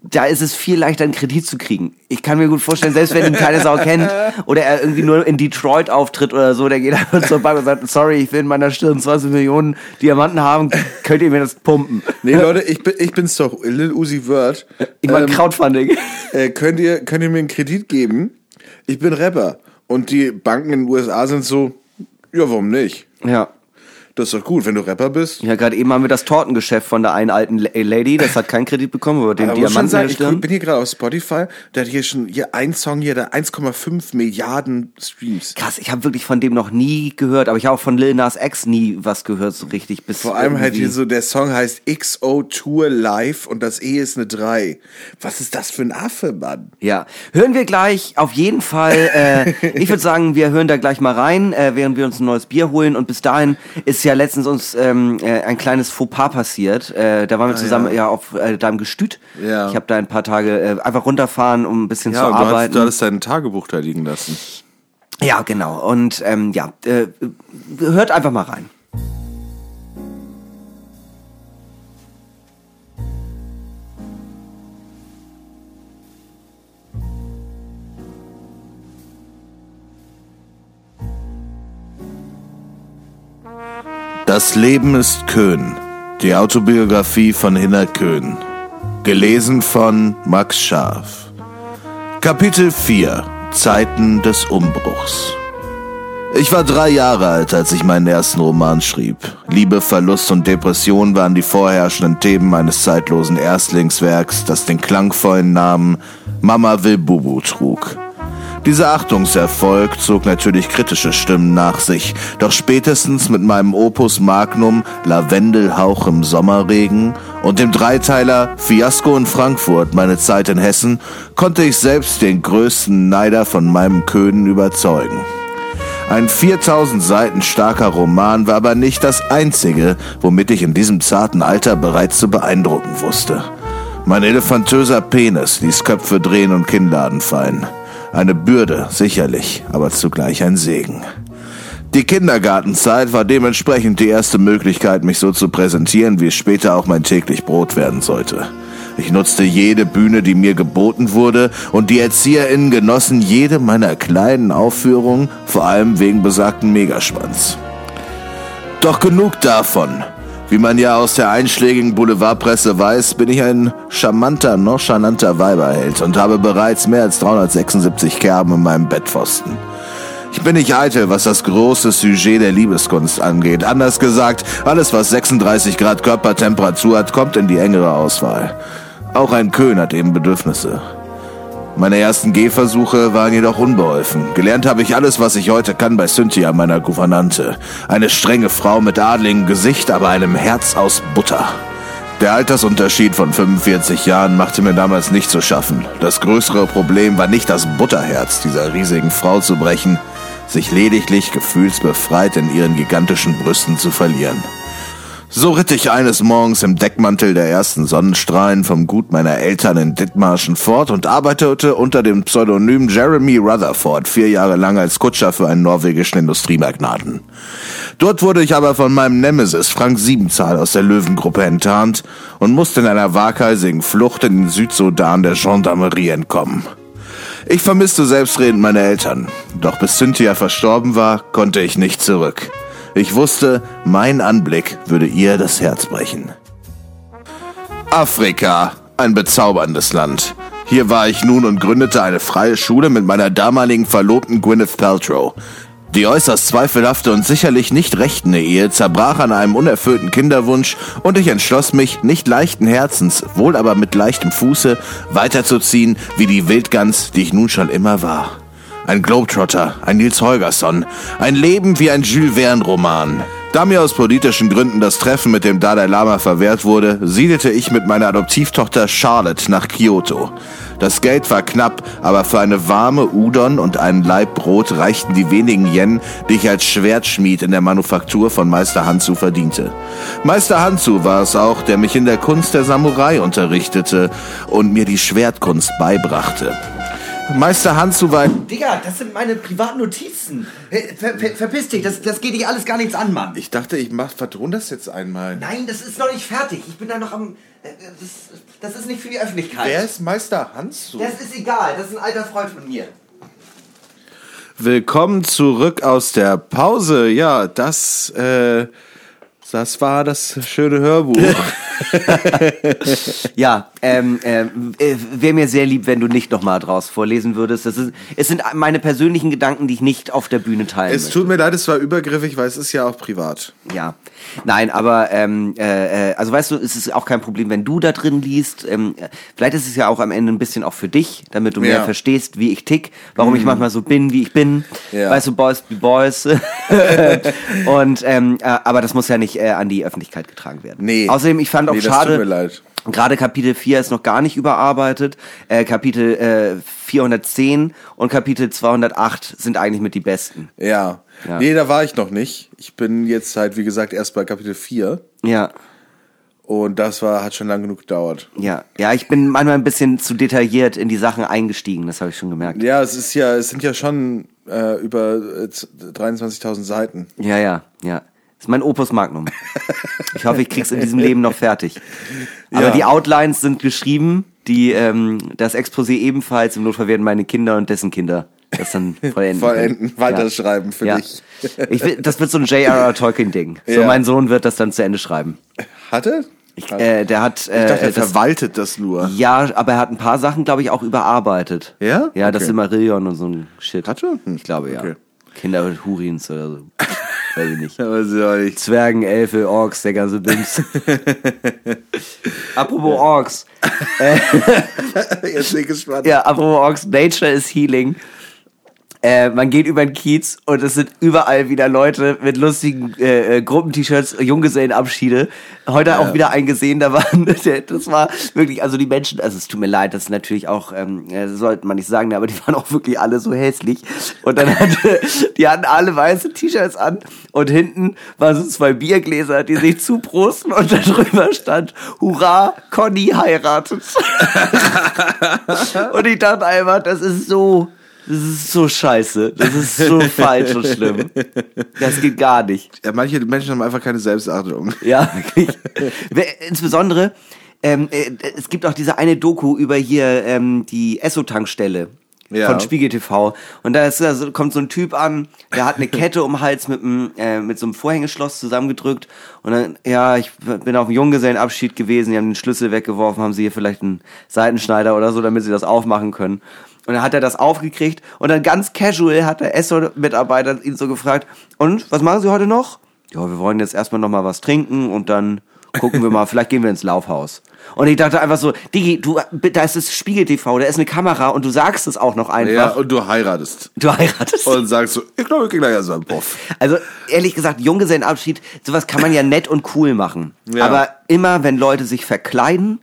da ist es viel leichter, einen Kredit zu kriegen. Ich kann mir gut vorstellen, selbst wenn ihn keine Sau kennt oder er irgendwie nur in Detroit auftritt oder so, der geht einfach zur Bank und sagt, sorry, ich will in meiner Stirn 20 Millionen Diamanten haben, könnt ihr mir das pumpen? Nee, Leute, ich, bin, ich bin's doch, Lil Uzi Word. Ich meine Ähm, Crowdfunding. äh, könnt, ihr, könnt ihr mir einen Kredit geben? Ich bin Rapper. Und die Banken in den USA sind so, ja, warum nicht? Ja. Das ist doch gut, wenn du Rapper bist. Ja, gerade eben haben wir das Tortengeschäft von der einen alten La- Lady, das hat keinen Kredit bekommen, aber den Aber Diamanten sagen, ich bin hier gerade auf Spotify, der hat hier schon hier ein Song hier, der 1,5 Milliarden Streams. Krass, ich habe wirklich von dem noch nie gehört, aber ich habe auch von Lil Nas X nie was gehört so richtig. Bis Vor allem halt hier so, der Song heißt XO Tour Live und das E ist eine 3. Was ist das für ein Affe, Mann? Ja, hören wir gleich auf jeden Fall. Äh, ich würde sagen, wir hören da gleich mal rein, äh, während wir uns ein neues Bier holen. Und bis dahin ist ja letztens uns ähm, äh, ein kleines Fauxpas passiert. Äh, da waren wir zusammen ja, auf äh, deinem Gestüt. Ah, Ja. Ich habe da ein paar Tage äh, einfach runterfahren, um ein bisschen Ja, zu und du hast, arbeiten. du hattest dein Tagebuch da liegen lassen. Ja, genau. Und ähm, ja, äh, hört einfach mal rein. Das Leben ist Köhn. Die Autobiografie von Hinner Köhn. Gelesen von Max Scharf. Kapitel 4. Zeiten des Umbruchs. Ich war drei Jahre alt, als ich meinen ersten Roman schrieb. Liebe, Verlust und Depression waren die vorherrschenden Themen meines zeitlosen Erstlingswerks, das den klangvollen Namen Mama will Bubu trug. Dieser Achtungserfolg zog natürlich kritische Stimmen nach sich, doch spätestens mit meinem Opus Magnum Lavendelhauch im Sommerregen und dem Dreiteiler Fiasko in Frankfurt, meine Zeit in Hessen, konnte ich selbst den größten Neider von meinem Köden überzeugen. Ein 4000 Seiten starker Roman war aber nicht das einzige, womit ich in diesem zarten Alter bereits zu beeindrucken wusste. Mein elefantöser Penis ließ Köpfe drehen und Kinnladen fallen. Eine Bürde, sicherlich, aber zugleich ein Segen. Die Kindergartenzeit war dementsprechend die erste Möglichkeit, mich so zu präsentieren, wie es später auch mein täglich Brot werden sollte. Ich nutzte jede Bühne, die mir geboten wurde, und die ErzieherInnen genossen jede meiner kleinen Aufführungen, vor allem wegen besagten Megaschwanz. Doch genug davon. Wie man ja aus der einschlägigen Boulevardpresse weiß, bin ich ein charmanter, nonchalanter Weiberheld und habe bereits mehr als 376 Kerben in meinem Bettpfosten. Ich bin nicht eitel, was das große Sujet der Liebeskunst angeht. Anders gesagt, alles, was 36 Grad Körpertemperatur hat, kommt in die engere Auswahl. Auch ein Köhn hat eben Bedürfnisse. Meine ersten Gehversuche waren jedoch unbeholfen. Gelernt habe ich alles, was ich heute kann bei Cynthia, meiner Gouvernante. Eine strenge Frau mit adligem Gesicht, aber einem Herz aus Butter. Der Altersunterschied von 45 Jahren machte mir damals nicht zu schaffen. Das größere Problem war nicht das Butterherz dieser riesigen Frau zu brechen, sich lediglich gefühlsbefreit in ihren gigantischen Brüsten zu verlieren. So ritt ich eines Morgens im Deckmantel der ersten Sonnenstrahlen vom Gut meiner Eltern in Dithmarschen fort und arbeitete unter dem Pseudonym Jeremy Rutherford vier Jahre lang als Kutscher für einen norwegischen Industriemagnaten. Dort wurde ich aber von meinem Nemesis Frank Siebenzahl aus der Löwengruppe enttarnt und musste in einer waghalsigen Flucht in den Südsudan der Gendarmerie entkommen. Ich vermisste selbstredend meine Eltern, doch bis Cynthia verstorben war, konnte ich nicht zurück. Ich wusste, mein Anblick würde ihr das Herz brechen. Afrika, ein bezauberndes Land. Hier war ich nun und gründete eine freie Schule mit meiner damaligen Verlobten Gwyneth Paltrow. Die äußerst zweifelhafte und sicherlich nicht rechtende Ehe zerbrach an einem unerfüllten Kinderwunsch und ich entschloss mich, nicht leichten Herzens, wohl aber mit leichtem Fuße, weiterzuziehen wie die Wildgans, die ich nun schon immer war. Ein Globetrotter, ein Nils Holgersson, ein Leben wie ein Jules Verne-Roman. Da mir aus politischen Gründen das Treffen mit dem Dalai Lama verwehrt wurde, siedelte ich mit meiner Adoptivtochter Charlotte nach Kyoto. Das Geld war knapp, aber für eine warme Udon und einen Laib Brot reichten die wenigen Yen, die ich als Schwertschmied in der Manufaktur von Meister Hanzu verdiente. Meister Hanzu war es auch, der mich in der Kunst der Samurai unterrichtete und mir die Schwertkunst beibrachte. Meister Hansu war... Digga, das sind meine privaten Notizen. Ver, ver, verpiss dich, das, das geht dich alles gar nichts an, Mann. Ich dachte, ich mach, verton das jetzt einmal. Nein, das ist noch nicht fertig. Ich bin da noch am... äh, Das, das ist nicht für die Öffentlichkeit. Wer ist Meister Hansu? Das ist egal, das ist ein alter Freund von mir. Willkommen zurück aus der Pause. Ja, das, äh, das war das schöne Hörbuch. Ja, ähm, ähm, äh, wäre mir sehr lieb, wenn du nicht nochmal draus vorlesen würdest. Das ist, es sind meine persönlichen Gedanken, die ich nicht auf der Bühne teilen es möchte. tut mir leid, es war übergriffig, weil es ist ja auch privat. Ja, nein, aber ähm, äh, äh, also weißt du, es ist auch kein Problem, wenn du da drin liest. Ähm, äh, vielleicht ist es ja auch am Ende ein bisschen auch für dich, damit du mehr Ja. verstehst, wie ich tick, warum ich manchmal so bin, wie ich bin. Ja. Weißt du, Boys be Boys. Und ähm, äh, aber das muss ja nicht äh, an die Öffentlichkeit getragen werden. Nee. Außerdem, ich fand auch Nee, schade. tut mir leid. Gerade Kapitel 4 ist noch gar nicht überarbeitet. Äh, Kapitel äh, 410 und Kapitel 208 sind eigentlich mit die besten. Ja. Ja. Nee, da war ich noch nicht. Ich bin jetzt halt, wie gesagt, erst bei Kapitel 4. Ja. Und das war, hat schon lang genug gedauert. Ja, ja, ich bin manchmal ein bisschen zu detailliert in die Sachen eingestiegen, das habe ich schon gemerkt. Ja, es ist ja, es sind ja schon äh, über äh, 23.000 Seiten. Ja, ja, ja. Das ist mein Opus Magnum. Ich hoffe, ich krieg's in diesem Leben noch fertig. Aber Ja. die Outlines sind geschrieben, die ähm, das Exposé ebenfalls. Im Notfall werden meine Kinder und dessen Kinder das dann vollenden. Vollenden, weiterschreiben für ja. dich. Ich will, das wird so ein J.R.R. Tolkien-Ding. So Ja. mein Sohn wird das dann zu Ende schreiben. Hatte? Ich, äh, der hat. Äh, ich dachte, er das, verwaltet das nur. ja, aber er hat ein paar Sachen, glaube ich, auch überarbeitet. Ja? Ja, das Okay. Silmarillion und so ein Shit. Hat er? Hm. Ich glaube, ja. Okay. Kinder mit Hurins oder so. Weiß ich nicht. Aber sie auch nicht. Zwergen, Elfe, Orks, der ganze Bims. apropos Orks. Jetzt bin ich gespannt. Ja, apropos Orks, Nature is Healing. Äh, man geht über den Kiez und es sind überall wieder Leute mit lustigen äh, äh, Gruppent-T-Shirts, Junggesellenabschiede. Heute auch wieder ein gesehen, da waren, das war wirklich, also die Menschen, also es tut mir leid, das ist natürlich auch, ähm, äh, sollte man nicht sagen, aber die waren auch wirklich alle so hässlich. Und dann hatte, die hatten alle weiße T-Shirts an und hinten waren so zwei Biergläser, die sich zuprosten und da drüber stand, Hurra, Conny heiratet. Und ich dachte einfach, das ist so, das ist so scheiße. Das ist so falsch und schlimm. Das geht gar nicht. Ja, manche Menschen haben einfach keine Selbstachtung. Ja, wirklich. Insbesondere, ähm, äh, es gibt auch diese eine Doku über hier ähm, die Esso-Tankstelle. Ja. Von Spiegel TV. Und da ist, da kommt so ein Typ an, der hat eine Kette um den Hals mit, einem, äh, mit so einem Vorhängeschloss zusammengedrückt. Und dann, ja, ich bin auf dem Junggesellenabschied gewesen, die haben den Schlüssel weggeworfen, haben sie hier vielleicht einen Seitenschneider oder so, damit sie das aufmachen können. Und dann hat er das aufgekriegt und dann ganz casual hat der Esso-Mitarbeiter ihn so gefragt, und was machen Sie heute noch? Ja, wir wollen jetzt erstmal noch mal was trinken und dann gucken wir mal, vielleicht gehen wir ins Laufhaus. Und ich dachte einfach so, Digi, du, da ist das Spiegel-TV, da ist eine Kamera und du sagst es auch noch einfach. Ja, und du heiratest. Du heiratest. Und sagst so, ich glaube, ich gehe gleich so einen Puff. Also ehrlich gesagt, Junggesellenabschied, sowas kann man ja nett und cool machen. Ja. Aber immer, wenn Leute sich verkleiden,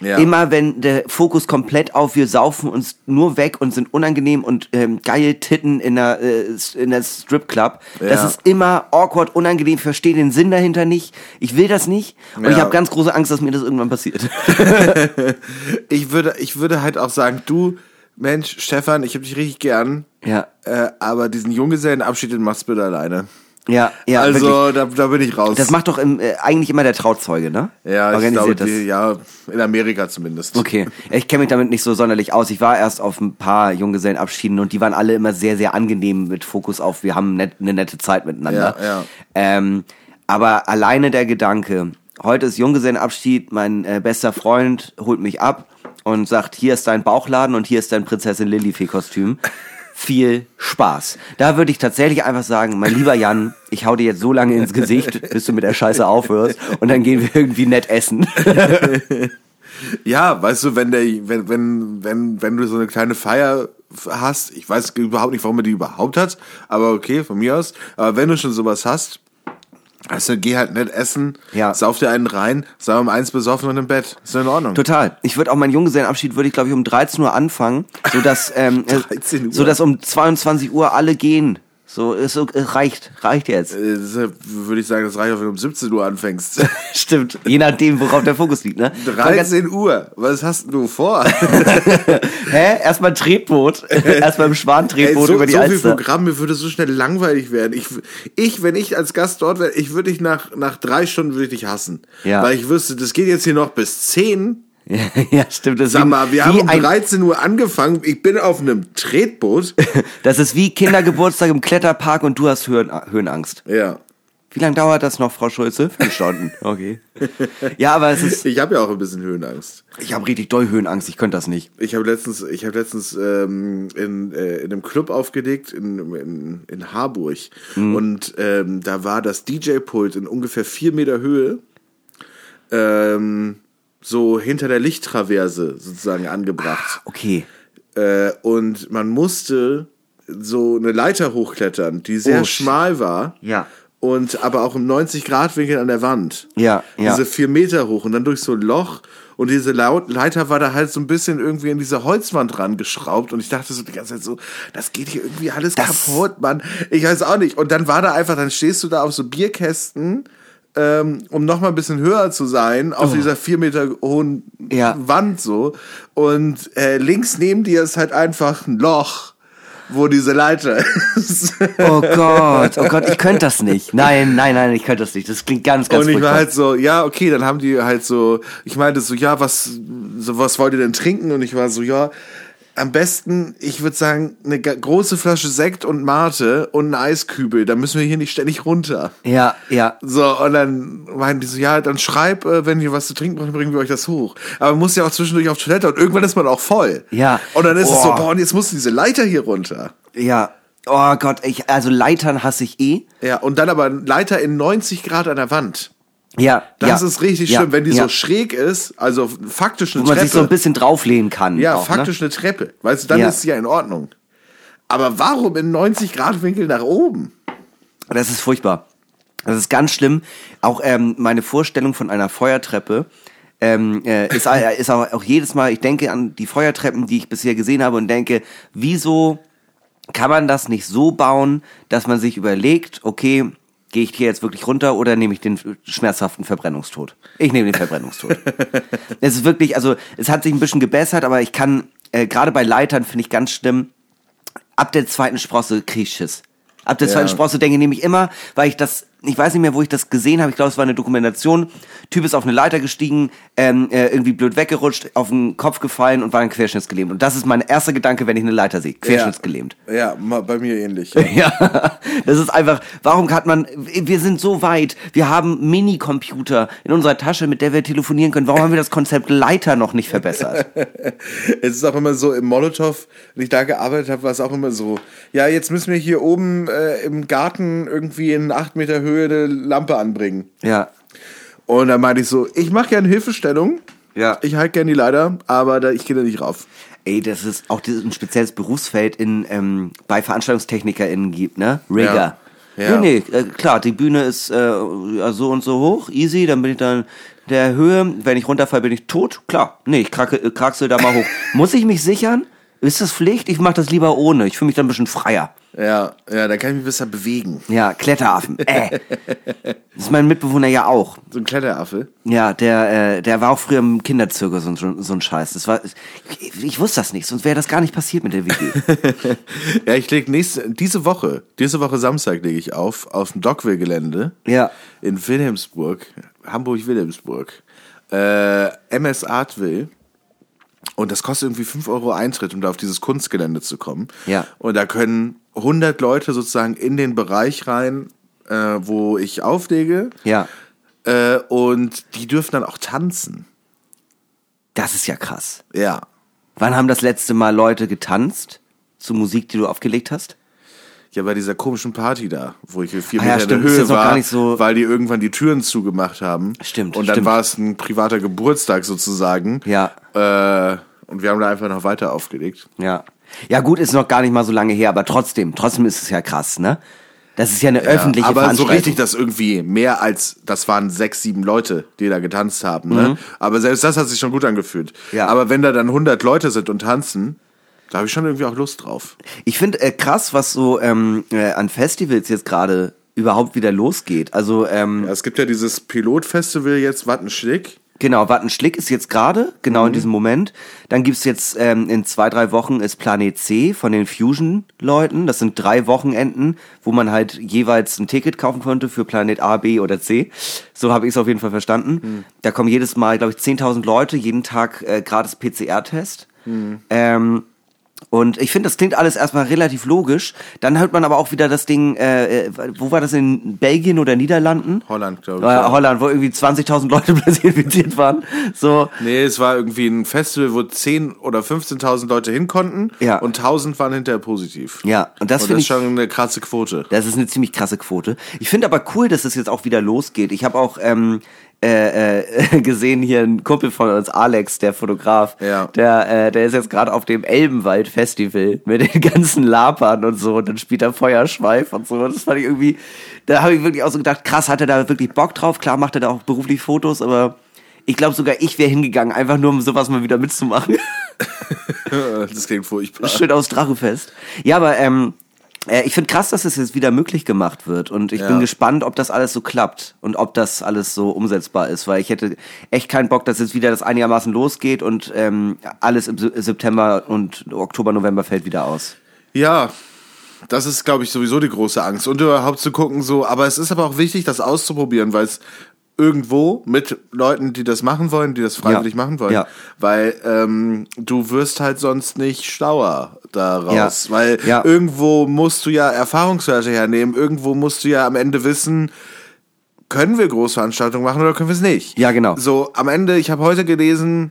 Ja. immer wenn der Fokus komplett auf wir saufen uns nur weg und sind unangenehm und ähm, geil Titten in der, äh, in der Stripclub, das Ja. ist immer awkward, unangenehm, ich verstehe den Sinn dahinter nicht. Ich will das nicht und Ja. ich habe ganz große Angst, dass mir das irgendwann passiert. Ich würde, ich würde halt auch sagen, du, Mensch, Stefan, ich hab dich richtig gern. ja, Äh, aber diesen Junggesellenabschied, den machst du bitte alleine. Ja, ja. also, da, da bin ich raus. Das macht doch im, äh, eigentlich immer der Trauzeuge, ne? ja, ich glaube, die, ja, in Amerika zumindest. Okay, ich kenne mich damit nicht so sonderlich aus. Ich war erst auf ein paar Junggesellenabschieden und die waren alle immer sehr, sehr angenehm mit Fokus auf, wir haben net, eine nette Zeit miteinander. Ja, ja. Ähm, aber alleine der Gedanke, heute ist Junggesellenabschied, mein äh, bester Freund holt mich ab und sagt, hier ist dein Bauchladen und hier ist dein Prinzessin Lilifee-Kostüm. Viel Spaß. Da würde ich tatsächlich einfach sagen, mein lieber Jan, ich hau dir jetzt so lange ins Gesicht, bis du mit der Scheiße aufhörst und dann gehen wir irgendwie nett essen. Ja, weißt du, wenn der, wenn, wenn, wenn, wenn du so eine kleine Feier hast, ich weiß überhaupt nicht, warum er die überhaupt hat, aber okay, von mir aus. Aber wenn du schon sowas hast, also geh halt nett essen, Ja. sauf dir einen rein, sei um eins besoffen und im Bett. Ist in Ordnung. Total. Ich würde auch meinen Junggesellenabschied würde ich glaube ich um 13 Uhr anfangen, so dass ähm, äh, 13 Uhr. so dass um 22 Uhr alle gehen. So ist so es reicht, reicht jetzt. Äh, deshalb würde ich sagen, das reicht auch, wenn du um 17 Uhr anfängst. Stimmt. Je nachdem, worauf der Fokus liegt, ne? 13 Uhr, was hast du vor? Hä? Erstmal ein Tretboot. Erstmal im Schwan-Tretboot so, über die so viel Alster. Programm, mir würde so schnell langweilig werden. Ich, ich, wenn ich als Gast dort wäre, ich würde dich nach, nach drei Stunden würde ich dich hassen. Ja. Weil ich wüsste, das geht jetzt hier noch bis 10. ja, stimmt. Das Sag mal, wir haben um ein, 13 Uhr angefangen. Ich bin auf einem Tretboot. Das ist wie Kindergeburtstag im Kletterpark und du hast Höhen, Höhenangst. ja. Wie lange dauert das noch, Frau Schulze? Fünf Stunden. Okay. Ja, aber es ist. Ich habe ja auch ein bisschen Höhenangst. Ich habe richtig doll Höhenangst. Ich könnte das nicht. Ich habe letztens, ich habe letztens ähm, in, äh, in einem Club aufgelegt in, in, in Harburg und ähm, da war das DJ-Pult in ungefähr vier Meter Höhe, ähm, so hinter der Lichttraverse sozusagen angebracht. Okay. Äh, und man musste so eine Leiter hochklettern, die sehr Oh, schmal war. Ja. Und aber auch im 90-Grad-Winkel an der Wand. Ja, ja. Diese vier Meter hoch und dann durch so ein Loch. Und diese Leiter war da halt so ein bisschen irgendwie an diese Holzwand rangeschraubt. Und ich dachte so die ganze Zeit so, das geht hier irgendwie alles Das- kaputt, Mann. Ich weiß auch nicht. Und dann war da einfach, dann stehst du da auf so Bierkästen, ähm, um noch mal ein bisschen höher zu sein, auf dieser vier Meter hohen Oh. Ja. Wand so. Und äh, links neben dir ist halt einfach ein Loch, wo diese Leiter ist. Oh Gott, oh Gott, ich könnte das nicht. Nein, nein, nein, ich könnte das nicht. Das klingt ganz, ganz und ich war furchtbar. halt so, ja, okay, dann haben die halt so, ich meinte so, ja, was, so, was wollt ihr denn trinken? Und ich war so, ja, am besten, ich würde sagen, eine große Flasche Sekt und Mate und ein Eiskübel, da müssen wir hier nicht ständig runter. Ja, ja. So, und dann meinten die so, ja, dann schreib, äh, wenn ihr was zu trinken braucht, bringen wir euch das hoch. Aber man muss ja auch zwischendurch auf Toilette und irgendwann ist man auch voll. Ja. Und dann ist es so, Boah. boah, und jetzt muss diese Leiter hier runter. Ja. Oh Gott, ich, also Leitern hasse ich eh. Ja, und dann aber Leiter in 90 Grad an der Wand. Ja. Das ja, ist richtig ja, schlimm, wenn die ja. so schräg ist, also faktisch eine Wo man Treppe. sich so ein bisschen drauflehnen kann. ja, auch, ne? faktisch eine Treppe. Weißt du, dann ist sie ja in Ordnung. Aber warum in 90 Grad Winkel nach oben? Das ist furchtbar. Das ist ganz schlimm. Auch ähm, meine Vorstellung von einer Feuertreppe ähm, äh, ist, äh, ist auch, auch jedes Mal, ich denke an die Feuertreppen, die ich bisher gesehen habe und denke, wieso kann man das nicht so bauen, dass man sich überlegt, okay, gehe ich hier jetzt wirklich runter oder nehme ich den schmerzhaften Verbrennungstod? Ich nehme den Verbrennungstod. es ist wirklich, also es hat sich ein bisschen gebessert, aber ich kann, äh, gerade bei Leitern finde ich ganz schlimm, ab der zweiten Sprosse krieg ich Schiss. Ab der Ja. zweiten Sprosse denke ich nämlich immer, weil ich das, ich weiß nicht mehr, wo ich das gesehen habe, ich glaube, es war eine Dokumentation, Typ ist auf eine Leiter gestiegen, ähm, äh, irgendwie blöd weggerutscht, auf den Kopf gefallen und war dann querschnittsgelähmt. Und das ist mein erster Gedanke, wenn ich eine Leiter sehe, querschnittsgelähmt. Ja, ma- bei mir ähnlich. Ja, das ist einfach, warum hat man, wir sind so weit, wir haben Minicomputer in unserer Tasche, mit der wir telefonieren können, warum haben wir das Konzept Leiter noch nicht verbessert? Es ist auch immer so, im Molotow, wenn ich da gearbeitet habe, war es auch immer so, ja, jetzt müssen wir hier oben äh, im Garten irgendwie in acht Meter Höhe eine Lampe anbringen. Ja, Und dann meinte ich so, ich mache gerne Hilfestellung. Ja. Ich halte gerne die Leiter, aber da, ich gehe da nicht rauf. Ey, das ist auch dieses- ein spezielles Berufsfeld in, ähm, bei VeranstaltungstechnikerInnen gibt, ne? Rigger. Ja. Nee, nee, äh, klar, die Bühne ist äh, ja, so und so hoch, easy, dann bin ich dann der Höhe, wenn ich runterfalle, bin ich tot, klar. Nee, ich krake, äh, kraxel da mal hoch. Muss ich mich sichern? Ist das Pflicht? Ich mache das lieber ohne. Ich fühle mich dann ein bisschen freier. Ja, ja, da kann ich mich besser bewegen. Ja, Kletteraffen. Äh. Das ist mein Mitbewohner ja auch. So ein Kletteraffe. Ja, der, äh, der war auch früher im Kinderzirkus und so, so ein Scheiß. Das war, ich, ich wusste das nicht, sonst wäre das gar nicht passiert mit der WG. Ja, ich leg nächste, diese Woche, diese Woche Samstag lege ich auf, auf dem Dockville-Gelände. Ja. In Wilhelmsburg, Hamburg-Wilhelmsburg. Äh, MS Artville. Und das kostet irgendwie 5 Euro Eintritt, um da auf dieses Kunstgelände zu kommen. Ja. Und da können 100 Leute sozusagen in den Bereich rein, äh, wo ich auflege. Ja. Äh, und die dürfen dann auch tanzen. Das ist ja krass. Ja. Wann haben das letzte Mal Leute getanzt? Zu Musik, die du aufgelegt hast? Ja, bei dieser komischen Party da, wo ich vier Ah ja, Meter in stimmt, der ist Höhe war, so- weil die irgendwann die Türen zugemacht haben. Stimmt, Und dann stimmt. war es ein privater Geburtstag sozusagen. Ja. Äh, und wir haben da einfach noch weiter aufgelegt. Ja. Ja, gut, ist noch gar nicht mal so lange her, aber trotzdem, trotzdem ist es ja krass, ne? Das ist ja eine öffentliche ja, aber so Veranstaltung. richtig, dass irgendwie mehr als, das waren sechs, sieben Leute, die da getanzt haben. Ne? Aber selbst das hat sich schon gut angefühlt. Mhm. Ja. Aber wenn da dann 100 Leute sind und tanzen, da habe ich schon irgendwie auch Lust drauf. Ich finde äh, krass, was so ähm, äh, an Festivals jetzt gerade überhaupt wieder losgeht. Also, ähm, Ja, es gibt ja dieses Pilotfestival jetzt, Wattenschlick. Genau, Wattenschlick ist jetzt gerade, genau Mhm. in diesem Moment. Dann gibt's jetzt ähm, in zwei, drei Wochen ist Planet C von den Fusion-Leuten. Das sind drei Wochenenden, wo man halt jeweils ein Ticket kaufen konnte für Planet A, B oder C. So habe ich es auf jeden Fall verstanden. Mhm. Da kommen jedes Mal, glaube ich, 10.000 Leute, jeden Tag äh, gratis PCR-Test. Mhm. Ähm, und ich finde, das klingt alles erstmal relativ logisch. Dann hört man aber auch wieder das Ding, äh, äh, wo war das in Belgien oder Niederlanden? Holland, glaube ich. Äh. Holland, wo irgendwie 20.000 Leute plötzlich infiziert waren. So, Nee, es war irgendwie ein Festival, wo 10.000 oder 15.000 Leute hin konnten Ja. und 1.000 waren hinterher positiv. ja, und das und finde das ist ich, schon eine krasse Quote. das ist eine ziemlich krasse Quote. Ich finde aber cool, dass es jetzt auch wieder losgeht. Ich habe auch ähm, äh, äh, gesehen hier ein Kumpel von uns, Alex, der Fotograf, Ja. der, äh, der ist jetzt gerade auf dem Elbenwald Festival mit den ganzen Lapern und so und dann spielt er Feuerschweif und so. Das fand ich irgendwie, da habe ich wirklich auch so gedacht, krass, hat er da wirklich Bock drauf? Klar macht er da auch beruflich Fotos, aber ich glaube sogar ich wäre hingegangen, einfach nur um sowas mal wieder mitzumachen. das klingt furchtbar. Schön aus Drachefest. Ja, aber ähm, äh, ich finde krass, dass es jetzt wieder möglich gemacht wird. Und ich Ja. bin gespannt, ob das alles so klappt und ob das alles so umsetzbar ist. Weil ich hätte echt keinen Bock, dass jetzt wieder das einigermaßen losgeht und ähm, alles im Se- September und Oktober, November fällt wieder aus. Ja, das ist, glaube ich, sowieso die große Angst. Und überhaupt zu gucken, so, aber es ist aber auch wichtig, das auszuprobieren, weil es irgendwo mit Leuten, die das machen wollen, die das freiwillig Ja. machen wollen, Ja. weil ähm, du wirst halt sonst nicht schlauer daraus, Ja. weil irgendwo musst du ja Erfahrungswerte hernehmen, irgendwo musst du ja am Ende wissen, können wir Großveranstaltungen machen oder können wir es nicht? Ja, genau. So, am Ende, ich habe heute gelesen,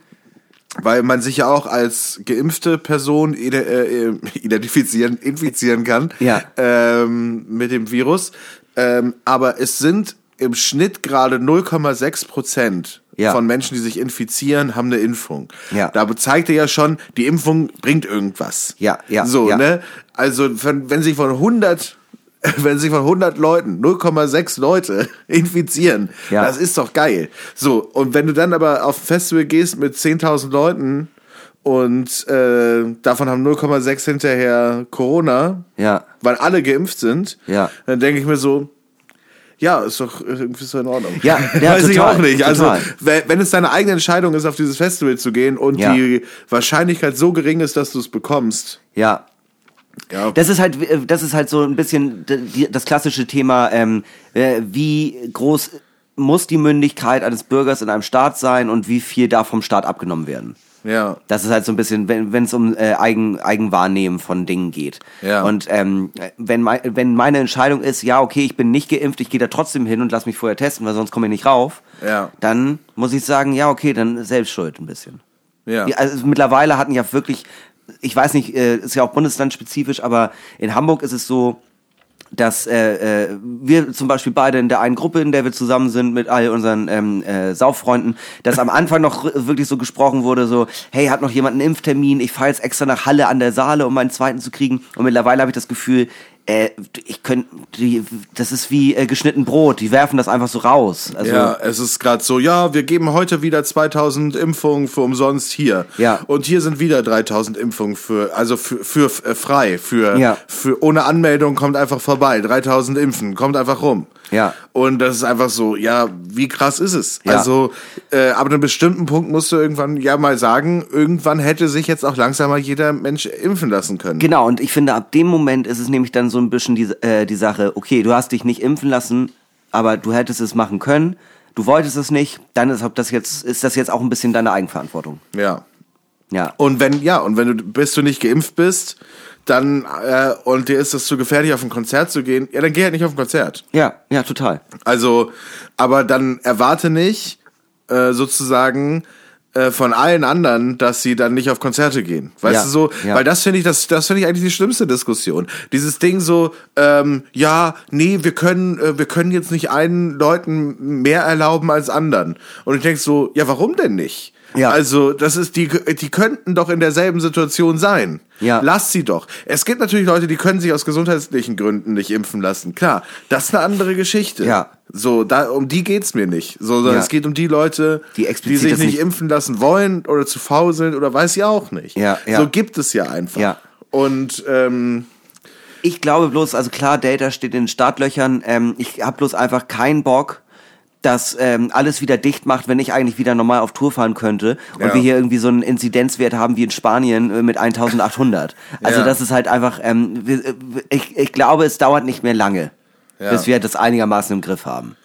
weil man sich ja auch als geimpfte Person äh, identifizieren, infizieren kann Ja. ähm, mit dem Virus. Ähm, aber es sind im Schnitt gerade 0,6 Prozent Ja. von Menschen, die sich infizieren, haben eine Impfung. Ja. Da zeigt er ja schon, die Impfung bringt irgendwas. Ja, ja, So, ja. ne? Also, wenn, wenn sich von 100 wenn sich von 100 Leuten 0,6 Leute infizieren, Ja. das ist doch geil. So, und wenn du dann aber auf ein Festival gehst mit 10.000 Leuten und äh, davon haben 0,6 hinterher Corona, Ja. weil alle geimpft sind, Ja. dann denke ich mir so, ja, ist doch irgendwie so in Ordnung. Ja, ja, Weiß ich total, auch nicht. Also, total. wenn, wenn es deine eigene Entscheidung ist, auf dieses Festival zu gehen und Ja. die Wahrscheinlichkeit so gering ist, dass du es bekommst, Ja. ja, Das ist halt, äh, das ist halt so ein bisschen das klassische Thema, ähm, äh, wie groß muss die Mündigkeit eines Bürgers in einem Staat sein und wie viel darf vom Staat abgenommen werden. Ja. Das ist halt so ein bisschen, wenn es um äh, Eigen, Eigenwahrnehmen von Dingen geht. Ja. Und ähm, wenn, mein, wenn meine Entscheidung ist, ja, okay, ich bin nicht geimpft, ich gehe da trotzdem hin und lass mich vorher testen, weil sonst komme ich nicht rauf, Ja. dann muss ich sagen, ja, okay, dann selbst schuld ein bisschen. Ja. Also mittlerweile hatten ja wirklich, ich weiß nicht, äh, ist ja auch bundeslandspezifisch, aber in Hamburg ist es so, dass äh, äh, wir zum Beispiel beide in der einen Gruppe, in der wir zusammen sind mit all unseren ähm, äh, Sauffreunden, dass am Anfang noch wirklich so gesprochen wurde, so, hey, hat noch jemand einen Impftermin? Ich fahre jetzt extra nach Halle an der Saale, um meinen zweiten zu kriegen. Und mittlerweile habe ich das Gefühl, äh, ich könnte, das ist wie äh, geschnitten Brot, die werfen das einfach so raus. Also, ja, es ist gerade so, ja, wir geben heute wieder 2000 Impfungen für umsonst hier. Ja. Und hier sind wieder 3000 Impfungen für, also für, für äh, frei, für, Ja. für, ohne Anmeldung kommt einfach vorbei. 3000 Impfen, kommt einfach rum. Ja. Und das ist einfach so, ja, wie krass ist es? Ja. Also, äh, ab einem bestimmten Punkt musst du irgendwann ja mal sagen, irgendwann hätte sich jetzt auch langsam mal jeder Mensch impfen lassen können. Genau, und ich finde, ab dem Moment ist es nämlich dann so ein bisschen die, äh, die Sache, okay, du hast dich nicht impfen lassen, aber du hättest es machen können, du wolltest es nicht, dann ist, das jetzt, ist das jetzt auch ein bisschen deine Eigenverantwortung. Ja. Ja. Und wenn, ja, und wenn du, bis du nicht geimpft bist, dann, äh, und dir ist es zu gefährlich, auf ein Konzert zu gehen, ja, dann geh halt nicht auf ein Konzert. Ja, ja, total. Also, aber dann erwarte nicht, äh, sozusagen, äh, von allen anderen, dass sie dann nicht auf Konzerte gehen. Weißt Ja, du so? ja. Weil das finde ich, das, das finde ich eigentlich die schlimmste Diskussion. Dieses Ding so, ähm, ja, nee, wir können, äh, wir können jetzt nicht einen Leuten mehr erlauben als anderen. Und ich denke so, ja, warum denn nicht? Ja. Also, das ist, die, die könnten doch in derselben Situation sein. Ja. Lass sie doch. Es gibt natürlich Leute, die können sich aus gesundheitlichen Gründen nicht impfen lassen. Klar, das ist eine andere Geschichte. Ja. So, da, um die geht's mir nicht. So, sondern Ja. es geht um die Leute, Die die, sich nicht, nicht- impfen lassen wollen oder zu faul sind oder weiß ich auch nicht. Ja, ja. So gibt es ja einfach. Ja. Und ähm, Ich glaube bloß, also klar, Data steht in den Startlöchern. Ähm, ich habe bloß einfach keinen Bock, dass ähm, alles wieder dicht macht, wenn ich eigentlich wieder normal auf Tour fahren könnte und Ja. wir hier irgendwie so einen Inzidenzwert haben wie in Spanien äh, mit 1800. Also Ja. das ist halt einfach, ähm, äh, ich, ich glaube, es dauert nicht mehr lange, Ja. bis wir das einigermaßen im Griff haben.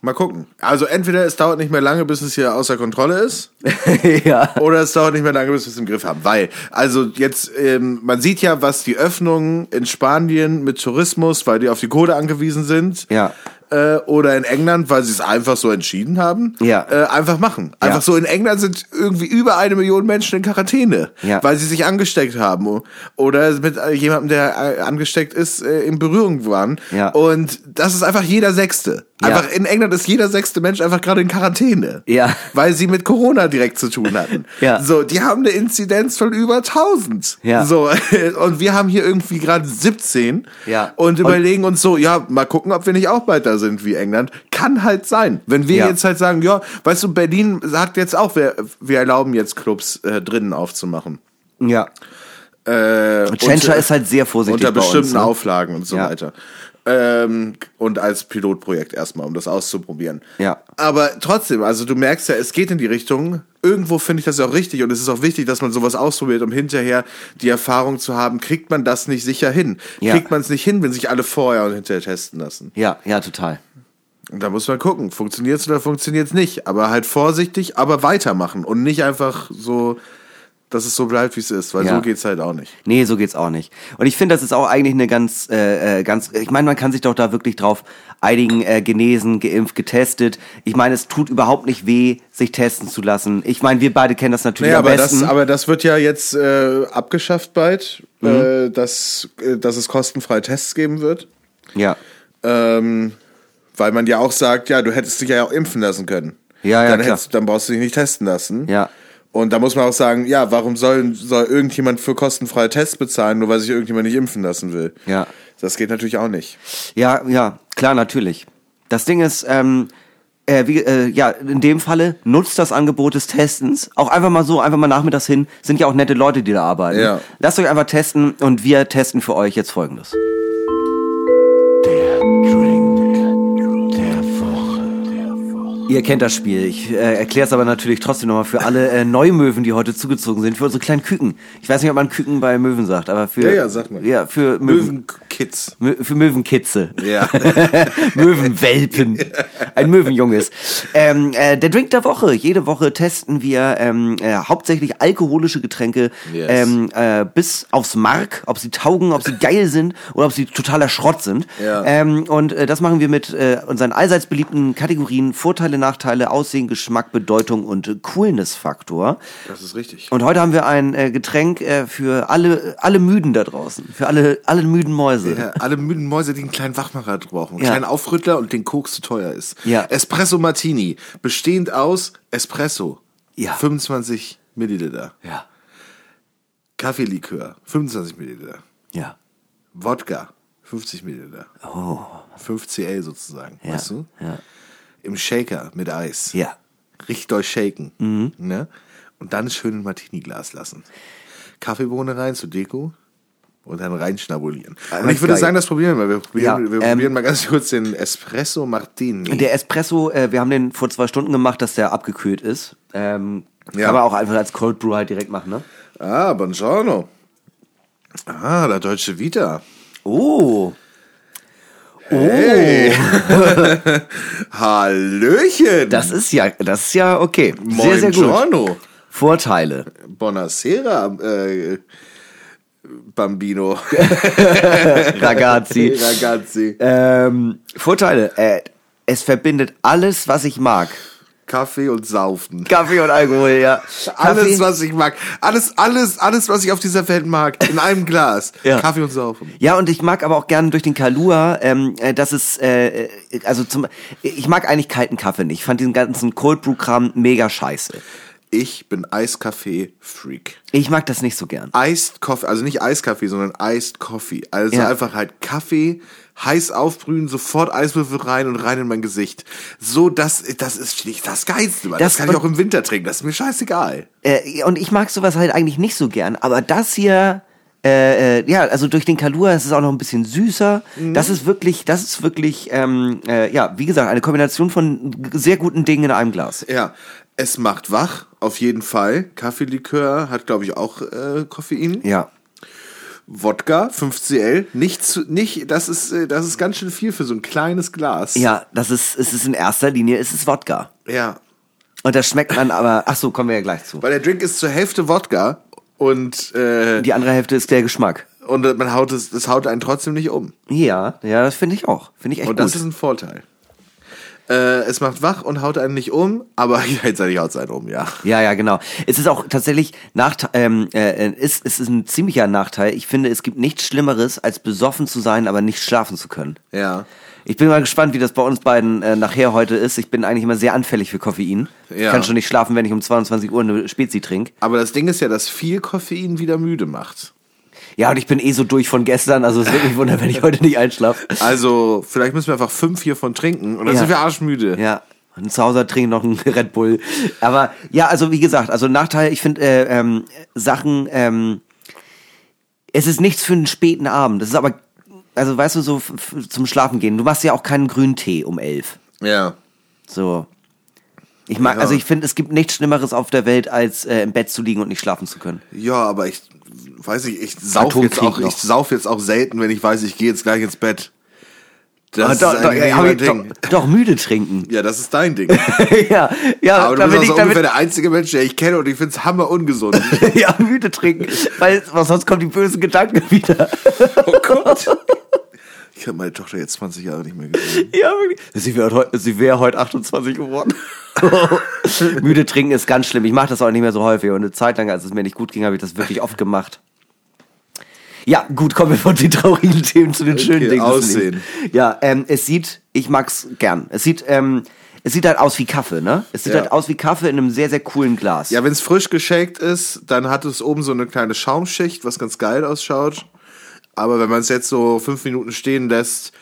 mal gucken. Also entweder es dauert nicht mehr lange, bis es hier außer Kontrolle ist, ja. oder es dauert nicht mehr lange, bis wir es im Griff haben. Weil, also jetzt, ähm, man sieht ja, was die Öffnungen in Spanien mit Tourismus, weil die auf die Kohle angewiesen sind, Ja. Äh, oder in England, weil sie es einfach so entschieden haben, Ja. äh, einfach machen. Einfach Ja. so, in England sind irgendwie über eine Million Menschen in Quarantäne, Ja. weil sie sich angesteckt haben oder mit äh, jemandem, der äh, angesteckt ist, äh, in Berührung waren. Ja. Und das ist einfach jeder Sechste. Einfach in England ist jeder sechste Mensch einfach gerade in Quarantäne. Ja. Weil sie mit Corona direkt zu tun hatten. Ja. So, die haben eine Inzidenz von über 1000. Ja. So, und wir haben hier irgendwie gerade 17. Ja. Und überlegen uns so, ja, mal gucken, ob wir nicht auch bald da sind wie England. Kann halt sein. Wenn wir Ja. jetzt halt sagen, ja, weißt du, Berlin sagt jetzt auch, wir, wir erlauben jetzt Clubs äh, drinnen aufzumachen. Ja. Äh, Und Tschentscher ist halt sehr vorsichtig Unter bei uns, bestimmten ne? Auflagen und so Ja. weiter. Ähm, und als Pilotprojekt erstmal, um das auszuprobieren. Ja. Aber trotzdem, also du merkst ja, es geht in die Richtung. Irgendwo finde ich das ja auch richtig und es ist auch wichtig, dass man sowas ausprobiert, um hinterher die Erfahrung zu haben, kriegt man das nicht sicher hin? Ja. Kriegt man es nicht hin, wenn sich alle vorher und hinterher testen lassen? Ja, ja, total. Und da muss man gucken, funktioniert es oder funktioniert es nicht. Aber halt vorsichtig, aber weitermachen und nicht einfach so, dass es so bleibt, wie es ist, weil Ja. so geht's halt auch nicht. Nee, so geht's auch nicht. Und ich finde, das ist auch eigentlich eine ganz, äh, äh, ganz, ich meine, man kann sich doch da wirklich drauf einigen, äh, genesen, geimpft, getestet. Ich meine, es tut überhaupt nicht weh, sich testen zu lassen. Ich meine, wir beide kennen das natürlich Naja, am aber besten. das, aber das wird ja jetzt äh, abgeschafft bald, Mhm. äh, dass, äh, dass es kostenfreie Tests geben wird. ja, Ähm, weil man ja auch sagt, ja, du hättest dich ja auch impfen lassen können. Ja, ja, dann, klar. hättest, dann brauchst du dich nicht testen lassen. Ja. Und da muss man auch sagen, ja, warum soll, soll irgendjemand für kostenfreie Tests bezahlen, nur weil sich irgendjemand nicht impfen lassen will? Ja. Das geht natürlich auch nicht. ja, ja, klar, natürlich. Das Ding ist, ähm, äh, wie, äh, ja, in dem Falle nutzt das Angebot des Testens. Auch einfach mal so, einfach mal nachmittags hin. Sind ja auch nette Leute, die da arbeiten. Ja. Lasst euch einfach testen und wir testen für euch jetzt folgendes. Der Drink Ihr kennt das Spiel. Ich äh, erkläre es aber natürlich trotzdem nochmal für alle äh, Neumöwen, die heute zugezogen sind, für unsere kleinen Küken. Ich weiß nicht, ob man Küken bei Möwen sagt, aber für Ja, ja, sag mal. Ja, für Möwen, Möwenkids. Mö für Möwenkitze. Ja. Möwenwelpen. Ein Möwenjunges. Ähm, äh, der Drink der Woche. Jede Woche testen wir ähm, äh, hauptsächlich alkoholische Getränke Yes. ähm, äh, bis aufs Mark, ob sie taugen, ob sie geil sind oder ob sie totaler Schrott sind. Ja. Ähm, und äh, das machen wir mit äh, unseren allseits beliebten Kategorien Vorteile, Nachteile, Aussehen, Geschmack, Bedeutung und Coolness-Faktor. Das ist richtig. Und heute haben wir ein äh, Getränk äh, für alle, alle Müden da draußen, für alle, alle müden Mäuse. Ja, alle müden Mäuse, die einen kleinen Wachmacher brauchen. Einen Ja. kleinen Aufrüttler und den Koks zu teuer ist. Ja. Espresso Martini, bestehend aus Espresso. Ja. 25 Milliliter. Ja. Kaffeelikör, 25 Milliliter. Ja. Wodka, 50 Milliliter. Oh. 5cl sozusagen, Ja. weißt du? Ja. Im Shaker mit Eis. Ja. Richtig doll shaken. Mhm. Ne? Und dann schön in ein Martini-Glas lassen. Kaffeebohne rein zur Deko und dann reinschnabulieren. Ah, Und ich würde geil. sagen, das probieren wir. Wir probieren, Ja, wir ähm, probieren mal ganz kurz den Espresso Martini. Der Espresso, äh, wir haben den vor zwei Stunden gemacht, dass der abgekühlt ist. Ähm, Ja. Kann man auch einfach als Cold Brew halt direkt machen, ne? ah, buongiorno. Ah, der deutsche Vita. Oh. Hallöchen. Das ist ja, das ist ja okay. Sehr, sehr gut. Buongiorno. Vorteile. Buonasera, äh, Bambino. Ragazzi. Ragazzi. ähm, Vorteile. Äh, es verbindet alles, was ich mag. Kaffee und Saufen. Kaffee und Alkohol, ja. Alles, Kaffee- was ich mag. Alles, alles, alles, was ich auf dieser Welt mag. In einem Glas. Ja. Kaffee und Saufen. Ja, und ich mag aber auch gerne durch den Kalua, ähm, äh, dass es, äh, äh, also zum, ich mag eigentlich kalten Kaffee nicht. Ich fand diesen ganzen Cold Brew Kram mega scheiße. Ich bin Eiskaffee-Freak. Ich mag das nicht so gern. Iced Coffee, also nicht Eiskaffee, sondern Iced Coffee. Also Ja. einfach halt Kaffee, heiß aufbrühen, sofort Eiswürfel rein und rein in mein Gesicht. So, das, das ist nicht das Geilste. Mann. Das, Das- kann ich auch im Winter trinken. Das ist mir scheißegal. Äh, und ich mag sowas halt eigentlich nicht so gern. Aber das hier, äh, äh, ja, also durch den Kalua ist es auch noch ein bisschen süßer. Das ist wirklich, das ist wirklich, ähm, äh, ja, wie gesagt, eine Kombination von sehr guten Dingen in einem Glas. Ja, es macht wach, auf jeden Fall. Kaffeelikör hat, glaube ich, auch äh, Koffein. Ja. Wodka, 5cl, nicht, zu, nicht, das ist, äh, das ist ganz schön viel für so ein kleines Glas. Ja, das ist, es ist in erster Linie, es ist Wodka. Ja, Und das schmeckt man aber, ach so, kommen wir ja gleich zu. weil der Drink ist zur Hälfte Wodka und, äh, Die andere Hälfte ist der Geschmack. und man haut es, das haut einen trotzdem nicht um. Ja, ja, das finde ich auch. Finde ich echt Und gut. das ist ein Vorteil. Äh, es macht wach und haut einen nicht um, aber gleichzeitig haut es einen um, ja. Ja, ja, genau. Es ist auch tatsächlich Nachteil, ähm, äh, ist, es ist ein ziemlicher Nachteil. Ich finde, es gibt nichts Schlimmeres, als besoffen zu sein, aber nicht schlafen zu können. Ja. Ich bin mal gespannt, wie das bei uns beiden äh, nachher heute ist. Ich bin eigentlich immer sehr anfällig für Koffein. Ich Ja. kann schon nicht schlafen, wenn ich um 22 Uhr eine Spezi trinke. Aber das Ding ist ja, dass viel Koffein wieder müde macht. Ja, und ich bin eh so durch von gestern, also es wird mich wundern, wenn ich heute nicht einschlafe. Also, vielleicht müssen wir einfach fünf hiervon trinken und dann Ja. sind wir arschmüde. Ja. Und zu Hause trinke ich noch einen Red Bull. Aber ja, also wie gesagt, also Nachteil, ich finde äh, ähm, Sachen, ähm, es ist nichts für einen späten Abend. Das ist aber, also weißt du, so zum Schlafen gehen. Du machst ja auch keinen Grüntee um elf. Ja. So. Ich mag, Ja. also ich finde, es gibt nichts Schlimmeres auf der Welt, als äh, im Bett zu liegen und nicht schlafen zu können. Ja, aber ich weiß nicht, ich sauf jetzt auch, noch. ich sauf jetzt auch selten, wenn ich weiß, ich gehe jetzt gleich ins Bett. Das Ah, ist doch, doch, ja, ich, doch, Ding. doch, müde trinken. Ja, das ist dein Ding. ja, ja, Aber du bist auch so ungefähr der einzige Mensch, der ich kenne und ich find's hammer ungesund. ja, müde trinken, weil sonst kommen die bösen Gedanken wieder. oh Gott. Ich habe meine Tochter jetzt 20 Jahre nicht mehr gesehen. Ja, wirklich. Sie wäre heute, sie wäre heute 28 geworden. Müde trinken ist ganz schlimm. Ich mache das auch nicht mehr so häufig. Und eine Zeit lang, als es mir nicht gut ging, habe ich das wirklich oft gemacht. Ja, gut, kommen wir von den traurigen Themen zu den schönen Okay, Dingen. Aussehen. Ja, ähm, es sieht, ich mag's gern. Es sieht, ähm, es sieht halt aus wie Kaffee, ne? Es sieht Ja. halt aus wie Kaffee in einem sehr, sehr coolen Glas. Ja, wenn's frisch geshakt ist, dann hat es oben so eine kleine Schaumschicht, was ganz geil ausschaut. Aber wenn man es jetzt so fünf Minuten stehen lässt,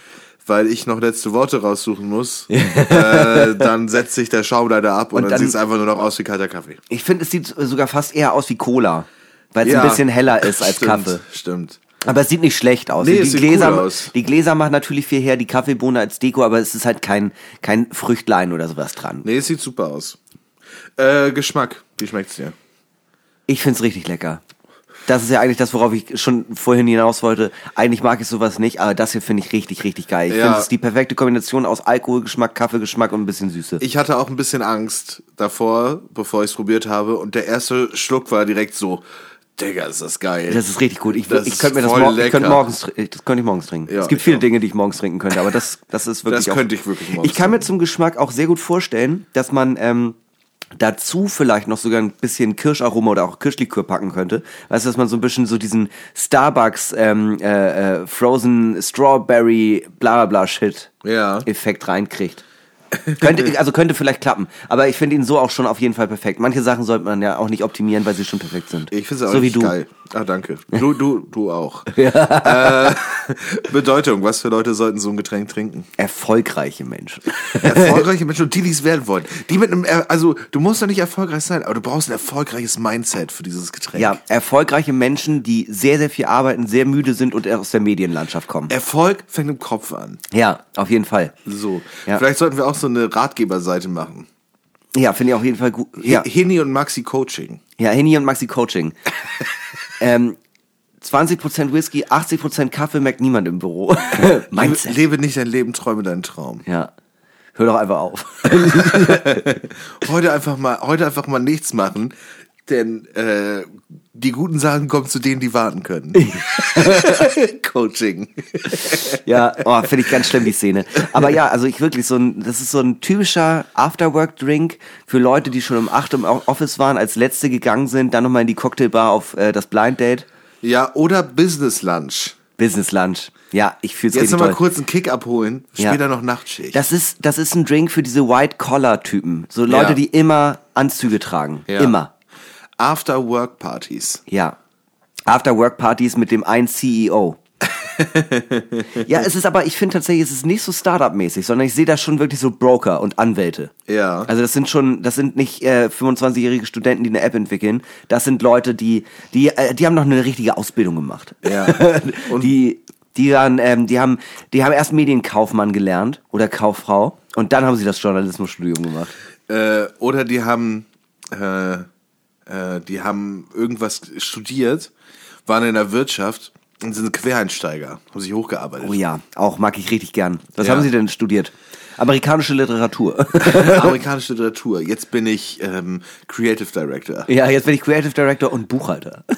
weil ich noch letzte Worte raussuchen muss, äh, dann setzt sich der Schaum leider ab und, Und dann, dann- sieht es einfach nur noch aus wie kalter Kaffee. Ich finde, es sieht sogar fast eher aus wie Cola. Weil es Ja, ein bisschen heller ist als stimmt, Kaffee. Stimmt. Aber es sieht nicht schlecht aus. Nee, die, es sieht Gläser, cool aus. die Gläser machen natürlich viel her, die Kaffeebohne als Deko, aber es ist halt kein, kein Früchtlein oder sowas dran. Nee, es sieht super aus. Äh, Geschmack. Wie schmeckt's dir? Ich find's richtig lecker. Das ist ja eigentlich das, worauf ich schon vorhin hinaus wollte. Eigentlich mag ich sowas nicht, aber das hier finde ich richtig, richtig geil. Ich Ja. finde es ist die perfekte Kombination aus Alkoholgeschmack, Kaffeegeschmack und ein bisschen Süße. Ich hatte auch ein bisschen Angst davor, bevor ich es probiert habe. Und der erste Schluck war direkt so, Digga, ist das geil. das ist richtig gut. Ich, Das ich könnte mir das mor ich könnte morgens, das könnte ich morgens trinken. Ja, es gibt viele auch. Dinge, die ich morgens trinken könnte, aber das, das ist wirklich Das auch, könnte ich wirklich morgens Ich kann mir trinken. zum Geschmack auch sehr gut vorstellen, dass man, ähm, dazu vielleicht noch sogar ein bisschen Kirscharoma oder auch Kirschlikör packen könnte. Weißt du, dass man so ein bisschen so diesen Starbucks ähm, äh, äh, Frozen Strawberry bla bla bla Shit Ja. Effekt reinkriegt. könnte, also könnte vielleicht klappen. Aber ich finde ihn so auch schon auf jeden Fall perfekt. Manche Sachen sollte man ja auch nicht optimieren, weil sie schon perfekt sind. Ich finde es auch so wie du. geil. Ah, danke. Du, du, du auch. äh, Bedeutung, was für Leute sollten so ein Getränk trinken? Erfolgreiche Menschen. Erfolgreiche Menschen und die, die es werden wollen. Die mit einem, also du musst doch nicht erfolgreich sein, aber du brauchst ein erfolgreiches Mindset für dieses Getränk. Ja, erfolgreiche Menschen, die sehr, sehr viel arbeiten, sehr müde sind und aus der Medienlandschaft kommen. Erfolg fängt im Kopf an. Ja, auf jeden Fall. So. Ja. Vielleicht sollten wir auch so eine Ratgeberseite machen. Ja, finde ich auf jeden Fall gut. Ja, Heni und Maxi Coaching. ja Henny und Maxi Coaching. Ähm, 20% Whisky, 80% Kaffee, merkt niemand im Büro. Mindset. Lebe nicht dein Leben, träume deinen Traum. Ja. Hör doch einfach auf. Heute einfach mal, heute einfach mal nichts machen, denn äh, die guten Sachen kommen zu denen, die warten können. Coaching. Ja, oh, finde ich ganz schlimm, die Szene. Aber ja, also ich wirklich so ein, das ist so ein typischer Afterwork-Drink für Leute, die schon um 8 im Office waren, als letzte gegangen sind, dann nochmal in die Cocktailbar auf äh, das Blind Date. Ja, oder Business Lunch. Business Lunch. Ja, ich fühle es Jetzt nochmal kurz einen Kick abholen, Ja. später noch Nachtschicht. Das ist, das ist ein Drink für diese White-Collar-Typen. So Leute, Ja. die immer Anzüge tragen. Ja. Immer. After-Work-Partys. Ja. After-Work-Partys mit dem einen CEO. ja, es ist aber, ich finde tatsächlich, es ist nicht so Startup-mäßig, sondern ich sehe da schon wirklich so Broker und Anwälte. Ja. Also das sind schon, das sind nicht äh, 25-jährige Studenten, die eine App entwickeln. Das sind Leute, die, die, äh, die haben noch eine richtige Ausbildung gemacht. Ja. Und die, die dann, ähm, die haben, die haben erst Medienkaufmann gelernt oder Kauffrau und dann haben sie das Journalismusstudium gemacht. Äh, oder die haben, äh, äh, die haben irgendwas studiert, waren in der Wirtschaft und sind Quereinsteiger, haben sich hochgearbeitet. Oh ja, auch mag ich richtig gern. Was Ja. haben Sie denn studiert? Amerikanische Literatur. Amerikanische Literatur. Jetzt bin ich ähm, Creative Director. ja, jetzt bin ich Creative Director und Buchhalter.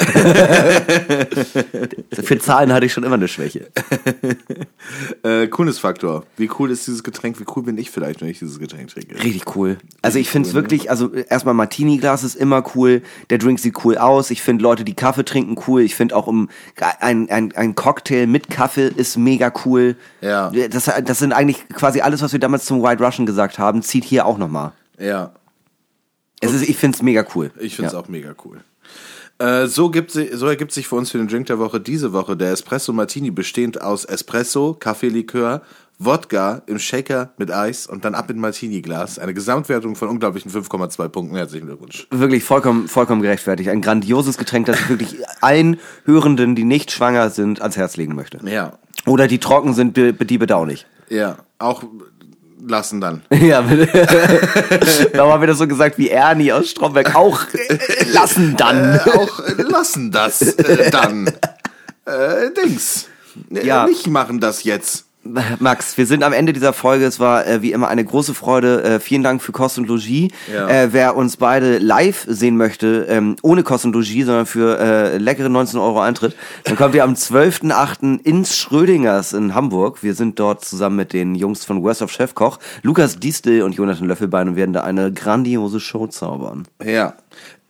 Für Zahlen hatte ich schon immer eine Schwäche. Äh, Coolness-Faktor. Wie cool ist dieses Getränk? Wie cool bin ich vielleicht, wenn ich dieses Getränk trinke? Richtig cool. Also ich finde es wirklich, also erstmal Martini-Glas ist immer cool, der Drink sieht cool aus, ich finde Leute, die Kaffee trinken, cool, ich finde auch um, ein, ein, ein Cocktail mit Kaffee ist mega cool. Ja. Das, das sind eigentlich quasi alles, was wir damals zum White Russian gesagt haben, zieht hier auch nochmal. Ja, Es ist, ich finde es mega cool. ich finde es ja. auch mega cool. Äh, so, gibt, so ergibt sich für uns für den Drink der Woche diese Woche der Espresso Martini bestehend aus Espresso, Kaffeelikör, Wodka im Shaker mit Eis und dann ab in Martini-Glas. Eine Gesamtwertung von unglaublichen 5,2 Punkten. Herzlichen Glückwunsch. Wirklich vollkommen, vollkommen gerechtfertigt. Ein grandioses Getränk, das ich wirklich allen Hörenden, die nicht schwanger sind, ans Herz legen möchte. Ja. Oder die trocken sind, die bedauerlich. Ja, auch lassen dann. Ja, bitte. Haben wir das so gesagt wie Ernie aus Stromberg? Auch äh, lassen dann. auch äh, lassen das äh, dann. Äh, Dings. Äh, Ja. Nicht machen das jetzt. Max, wir sind am Ende dieser Folge. Es war äh, wie immer eine große Freude. Äh, vielen Dank für Kost und Logis. Ja. Äh, wer uns beide live sehen möchte, ähm, ohne Kost und Logis, sondern für äh, leckere 19 Euro Eintritt, dann kommt ihr am 12.8. ins Schrödingers in Hamburg. Wir sind dort zusammen mit den Jungs von Worst of Chefkoch, Lukas Diestel und Jonathan Löffelbein und werden da eine grandiose Show zaubern. Ja.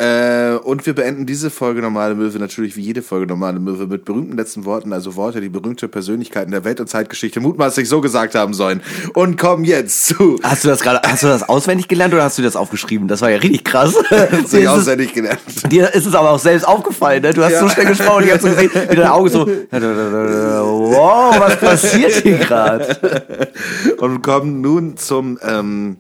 Äh, und wir beenden diese Folge Normale Möwe natürlich wie jede Folge Normale Möwe mit berühmten letzten Worten, also Worte, die berühmte Persönlichkeiten der Welt- und Zeitgeschichte mutmaßlich so gesagt haben sollen. Und kommen jetzt zu. Hast du das gerade, hast du das auswendig gelernt oder hast du das aufgeschrieben? Das war ja richtig krass. Das Dir ich auswendig gelernt. Dir ist es aber auch selbst aufgefallen, ne? Du hast Ja. so schnell gesprochen, ich hab so gesehen, wie deine Augen so, wow, was passiert hier gerade? Und kommen nun zum, ähm,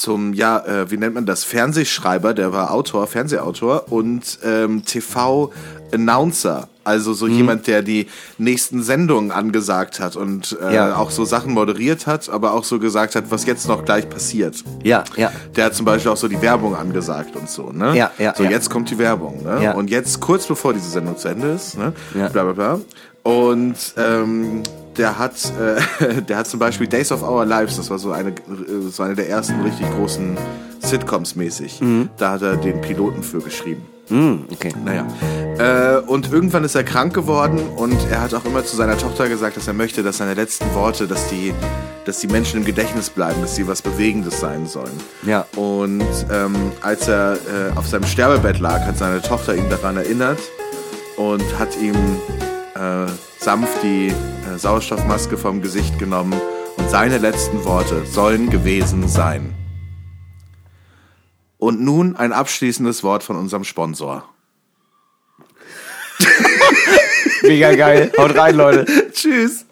zum, ja, äh, wie nennt man das? Fernsehschreiber, der war Autor, Fernsehautor und ähm, TV-Announcer. Also Mhm. so jemand, der die nächsten Sendungen angesagt hat und äh, Ja. auch so Sachen moderiert hat, aber auch so gesagt hat, was jetzt noch gleich passiert. Ja, ja. Der hat zum Beispiel auch so die Werbung angesagt und so, ne? Ja, ja, So, ja. jetzt kommt die Werbung, ne? Ja. Und jetzt, kurz bevor diese Sendung zu Ende ist, ne? Ja. Bla, bla, bla. Und, ähm, der hat, äh, der hat zum Beispiel Days of Our Lives, das war so eine, so eine der ersten richtig großen Sitcoms mäßig. Da hat er den Piloten für geschrieben. Hm, okay. Naja. Äh, und irgendwann ist er krank geworden und er hat auch immer zu seiner Tochter gesagt, dass er möchte, dass seine letzten Worte, dass die dass die Menschen im Gedächtnis bleiben, dass sie was Bewegendes sein sollen. Ja. Und ähm, als er äh, auf seinem Sterbebett lag, hat seine Tochter ihn daran erinnert und hat ihm sanft die äh, Sauerstoffmaske vom Gesicht genommen und seine letzten Worte sollen gewesen sein. Und nun ein abschließendes Wort von unserem Sponsor. Mega geil. Haut rein, Leute. Tschüss.